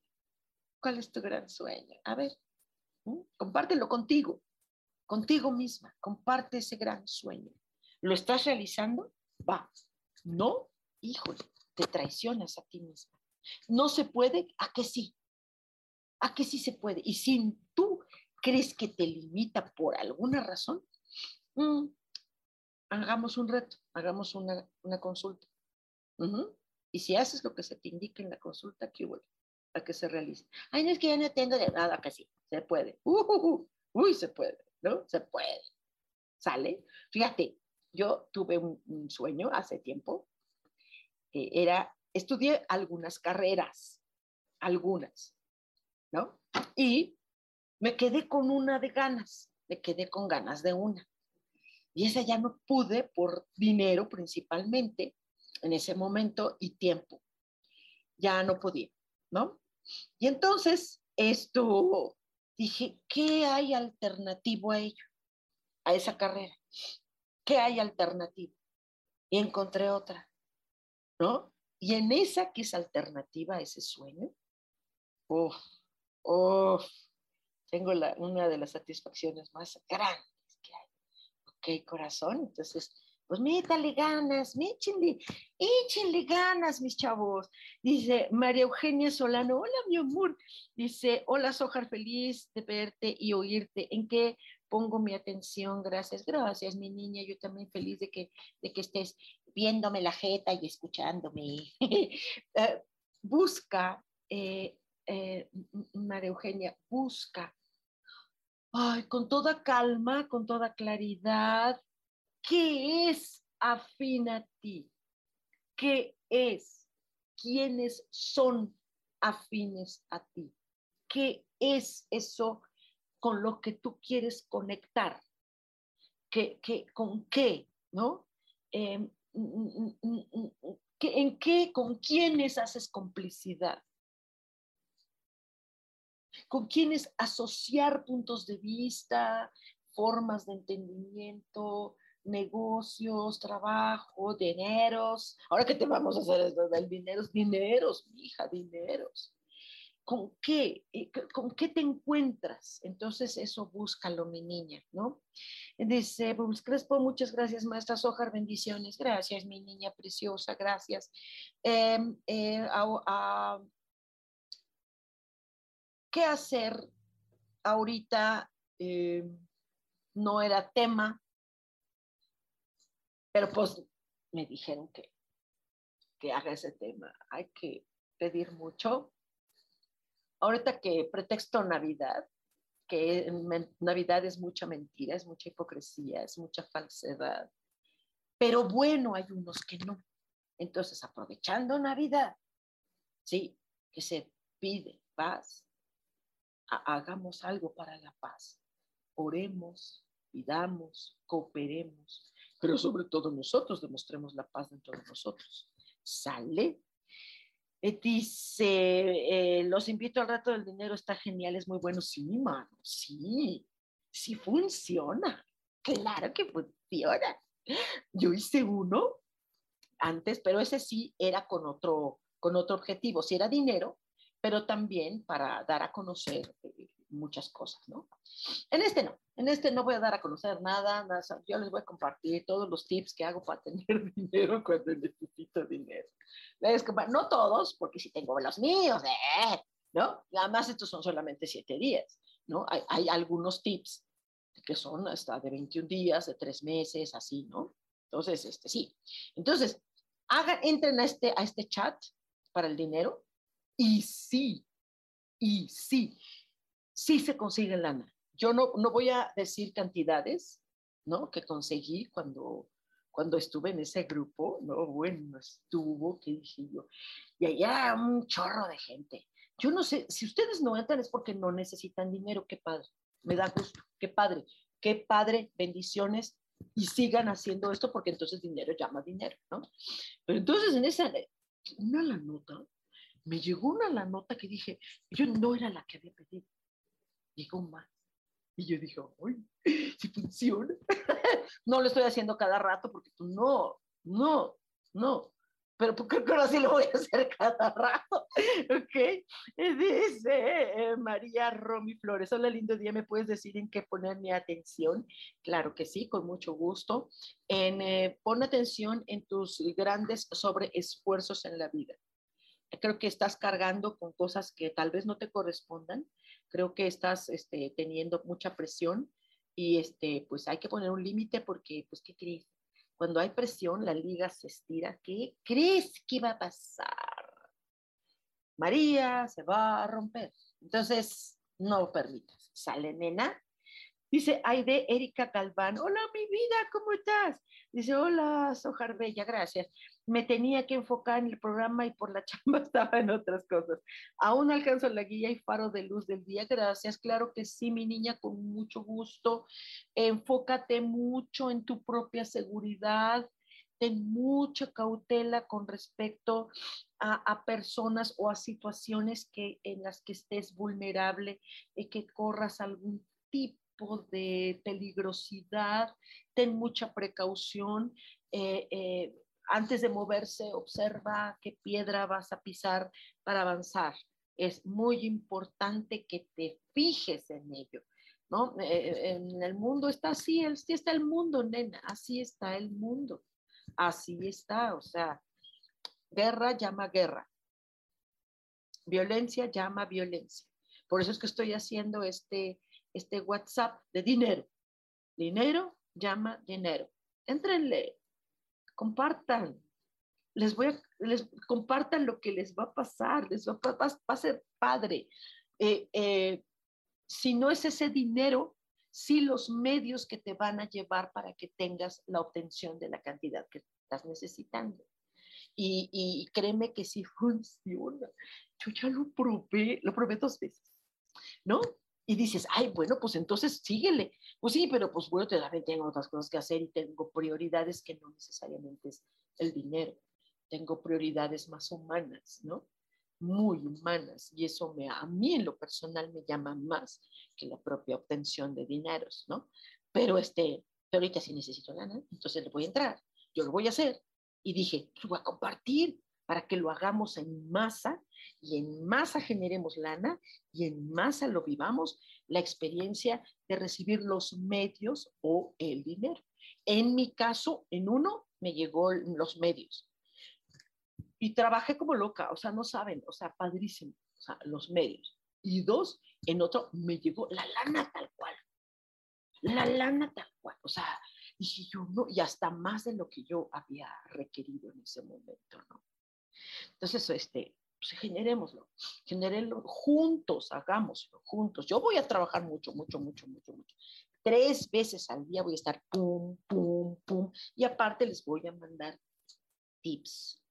¿Cuál es tu gran sueño? A ver, compártelo contigo contigo misma, comparte ese gran sueño. ¿Lo estás realizando? Va. No, híjole, te traicionas a ti misma. No se puede, ¿a que sí? ¿A que sí se puede? Y si tú crees que te limita por alguna razón, mm, hagamos un reto, hagamos una, consulta. Y si haces lo que se te indica en la consulta, ¿qué huele? A que se realice. Ay, no es que yo no tengo de nada, que sí, se puede. uy, se puede. ¿No? Se puede. ¿Sale? Fíjate, yo tuve un, sueño hace tiempo, era, estudié algunas carreras, algunas, ¿no? Y me quedé con una de ganas, me quedé con ganas de una. Y esa ya no pude por dinero principalmente en ese momento y tiempo. Ya no podía, ¿no? Y entonces esto dije, ¿qué hay alternativo a ello? A esa carrera. ¿Qué hay alternativo? Y encontré otra, ¿no? Y en esa que es alternativa a ese sueño, uff, uff, tengo una de las satisfacciones más grandes que hay. Ok, corazón, entonces pues métale ganas, méchenle, échenle ganas, mis chavos. Dice María Eugenia Solano, hola mi amor. Dice, hola Sojar, feliz de verte y oírte. ¿En qué pongo mi atención? Gracias, gracias, mi niña. Yo también feliz de que, de que estés viéndome la jeta y escuchándome. [LAUGHS] Eh, busca, eh, eh, María Eugenia, busca. Ay, con toda calma, con toda claridad, ¿Qué es afín a ti? ¿Qué es? ¿Quiénes son afines a ti? ¿Qué es eso con lo que tú quieres conectar. ¿Qué, con qué? ¿No? Em, ¿En qué, con quiénes haces complicidad? ¿Con quiénes asociar puntos de vista, formas de entendimiento, negocios, trabajo, dineros. Ahora que te vamos a hacer esto del dineros, dineros, hija, dineros. ¿Con qué? Eh, ¿Con qué te encuentras? Entonces eso búscalo, mi niña, ¿no? Dice, pues Crespo, muchas gracias, maestra Sojar, bendiciones. Gracias, mi niña preciosa, gracias. Em, eh, ¿Qué hacer ahorita? Em, no era tema, pero pues me dijeron que, que haga ese tema. Hay que pedir mucho. Ahorita que pretexto Navidad, que Navidad es mucha mentira, es mucha hipocresía, es mucha falsedad. Pero bueno, hay unos que no. Entonces, aprovechando Navidad, sí, que se pide paz, hagamos algo para la paz. Oremos, pidamos, cooperemos, pero sobre todo nosotros demostremos la paz dentro de nosotros. ¿Sale? Eh, dice, eh, los invito al rato del dinero, está genial, es muy bueno. Sí, mano, sí, sí funciona. Claro que funciona. Yo hice uno antes, pero ese sí era con otro, con otro objetivo. Sí era dinero, pero también para dar a conocer eh, muchas cosas, ¿no? En este no, en este no voy a dar a conocer nada, nada, yo les voy a compartir todos los tips que hago para [LAUGHS] tener dinero cuando necesito dinero. No todos, porque si tengo los míos, ¿eh? ¿no? Además, estos son solamente siete días, ¿no? Hay, algunos tips que son hasta de 21 días, de tres meses, así, ¿no? Entonces, este, sí. Entonces, hagan, entren a este, a este chat para el dinero y sí, y sí, sí se consigue lana. Yo no, no voy a decir cantidades, ¿no? Que conseguí cuando, cuando estuve en ese grupo, ¿no? Bueno, estuvo, ¿qué dije yo? Y allá un chorro de gente. Yo no sé, si ustedes no entran es porque no necesitan dinero, qué padre, me da gusto, qué padre, qué padre, bendiciones, y sigan haciendo esto porque entonces dinero llama dinero, ¿no? Pero entonces en esa, una la nota, me llegó una la nota que dije, yo no era la que había pedido llegó más. Y yo dije, uy, si funciona. [LAUGHS] no lo estoy haciendo cada rato porque tú pues, no, no, no. Pero creo que ahora sí lo voy a hacer cada rato. [LAUGHS] ¿Ok? Dice eh, María Romy Flores. Hola, lindo día. ¿Me puedes decir en qué poner mi atención? Claro que sí, con mucho gusto. En, eh, pon atención en tus grandes sobreesfuerzos en la vida. Creo que estás cargando con cosas que tal vez no te correspondan creo que estás este, teniendo mucha presión y este, pues hay que poner un límite porque, pues, ¿qué crees? Cuando hay presión, la liga se estira. ¿Qué crees que va a pasar? María se va a romper. Entonces, no permitas. Sale, nena. Dice Aide Erika Calván. Hola, mi vida, ¿cómo estás? Dice, hola, Sojar Bella, gracias me tenía que enfocar en el programa y por la [LAUGHS] chamba estaba en otras cosas. Aún alcanzo la guía y faro de luz del día. Gracias, claro que sí, mi niña, con mucho gusto. Enfócate mucho en tu propia seguridad. Ten mucha cautela con respecto a, personas o a situaciones que, en las que estés vulnerable y que corras algún tipo de peligrosidad. Ten mucha precaución. Eh, eh, antes de moverse, observa qué piedra vas a pisar para avanzar. Es muy importante que te fijes en ello, ¿no? Eh, eh, en el mundo está así, así está el mundo, nena, así está el mundo, así está, o sea, guerra llama guerra, violencia llama violencia. Por eso es que estoy haciendo este, este WhatsApp de dinero. Dinero llama dinero. Entrenle, compartan. Les voy a, les compartan lo que les va a pasar, les va, a ser padre. Eh, eh, si no es ese dinero, sí los medios que te van a llevar para que tengas la obtención de la cantidad que estás necesitando. Y, y créeme que sí funciona. Yo ya lo probé, lo probé dos veces, ¿no? Y dices, ay, bueno, pues entonces síguele. Pues sí, pero pues bueno, también tengo otras cosas que hacer y tengo prioridades que no necesariamente es el dinero. Tengo prioridades más humanas, ¿no? Muy humanas. Y eso me, a mí en lo personal me llama más que la propia obtención de dineros, ¿no? Pero este, pero ahorita sí necesito lana, entonces le voy a entrar. Yo lo voy a hacer. Y dije, lo voy a compartir para que lo hagamos en masa y en masa generemos lana y en masa lo vivamos la experiencia de recibir los medios o el dinero. En mi caso, en uno me llegó los medios y trabajé como loca, o sea, no saben, o sea, padrísimo, o sea, los medios. Y dos, en otro me llegó la lana tal cual, la lana tal cual, o sea, dije yo, no, y hasta más de lo que yo había requerido en ese momento, ¿no? Entonces, este, pues generémoslo, generémoslo juntos, hagámoslo juntos. Yo voy a trabajar mucho, mucho, mucho, mucho, mucho. Tres veces al día voy a estar pum, pum, pum. Y aparte les voy a mandar tips,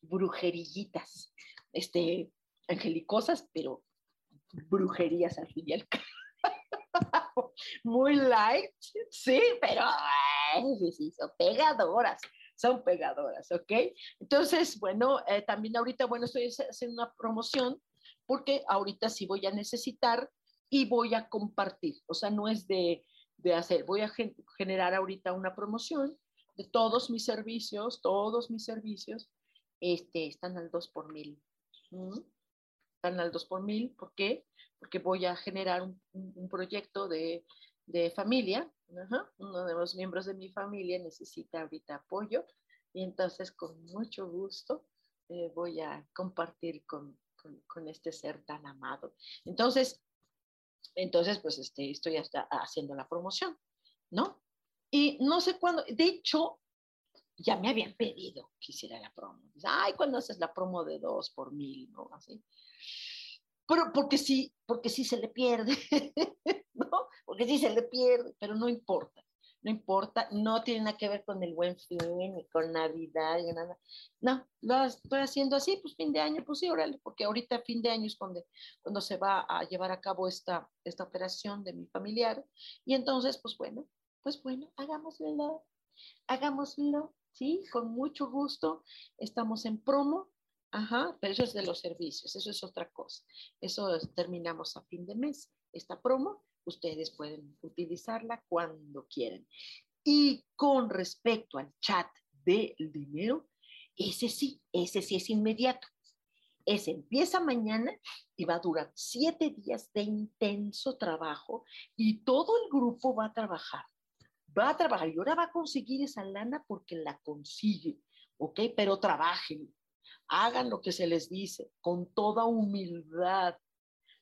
brujerillitas, este, angelicosas, pero brujerías al fin. [LAUGHS] Muy light, sí, pero sí, sí, son pegadoras son pegadoras, ¿ok? Entonces, bueno, eh, también ahorita, bueno, estoy haciendo una promoción porque ahorita sí voy a necesitar y voy a compartir, o sea, no es de, de hacer, voy a generar ahorita una promoción de todos mis servicios, todos mis servicios, este, están al 2 por mil. Están al 2 por mil, ¿por qué? Porque voy a generar un, un proyecto de de familia, uno de los miembros de mi familia necesita ahorita apoyo y entonces con mucho gusto eh, voy a compartir con, con, este ser tan amado. Entonces, entonces pues este, estoy hasta haciendo la promoción, ¿no? Y no sé cuándo, de hecho, ya me habían pedido que hiciera la promo. Ay, cuando haces la promo de dos por mil, ¿no? Así. Pero porque sí, porque sí se le pierde. [LAUGHS] ¿no? Porque sí se le pierde, pero no importa, no importa, no tiene nada que ver con el buen fin, ni con Navidad, ni nada. No, lo estoy haciendo así, pues fin de año, pues sí, órale, porque ahorita fin de año es cuando, cuando se va a llevar a cabo esta, esta operación de mi familiar. Y entonces, pues bueno, pues bueno, hagámoslo, hagámoslo, ¿sí? Con mucho gusto. Estamos en promo, Ajá, pero eso es de los servicios, eso es otra cosa. Eso terminamos a fin de mes, esta promo, ustedes pueden utilizarla cuando quieran. Y con respecto al chat del dinero, ese sí, ese sí es inmediato. Ese empieza mañana y va a durar siete días de intenso trabajo y todo el grupo va a trabajar. Va a trabajar y ahora va a conseguir esa lana porque la consigue, ¿ok? Pero trabajen, hagan lo que se les dice con toda humildad,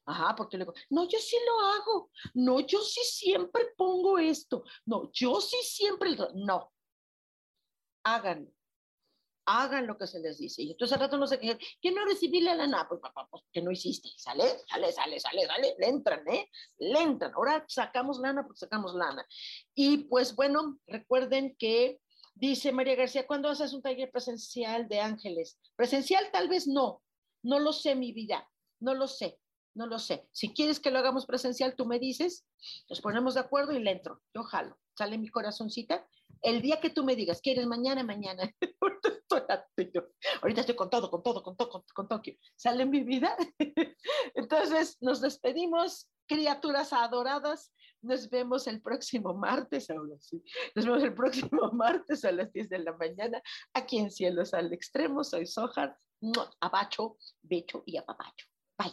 Ajá, porque luego, no, yo sí lo hago. No, yo sí siempre pongo esto. No, yo sí siempre. No. Hagan. Hagan lo que se les dice. Y entonces al rato no sé qué. ¿Qué no recibí la lana? Pues papá, pues que no hiciste. Sale, sale, sale, sale, sale. Le entran, ¿eh? Le entran. Ahora sacamos lana porque sacamos lana. Y pues bueno, recuerden que dice María García, ¿cuándo haces un taller presencial de ángeles? Presencial tal vez no. No lo sé, mi vida. No lo sé no lo sé. Si quieres que lo hagamos presencial, tú me dices, nos ponemos de acuerdo y le entro. Yo jalo. Sale mi corazoncita. El día que tú me digas, ¿quieres mañana? Mañana. [LAUGHS] Ahorita estoy con todo, con todo, con todo, con, con Tokio. Sale mi vida. [LAUGHS] Entonces, nos despedimos, criaturas adoradas. Nos vemos el próximo martes, ahora sí. Nos vemos el próximo [LAUGHS] martes a las 10 de la mañana, aquí en Cielos al Extremo. Soy Sojar, abacho, becho y apapacho. Bye.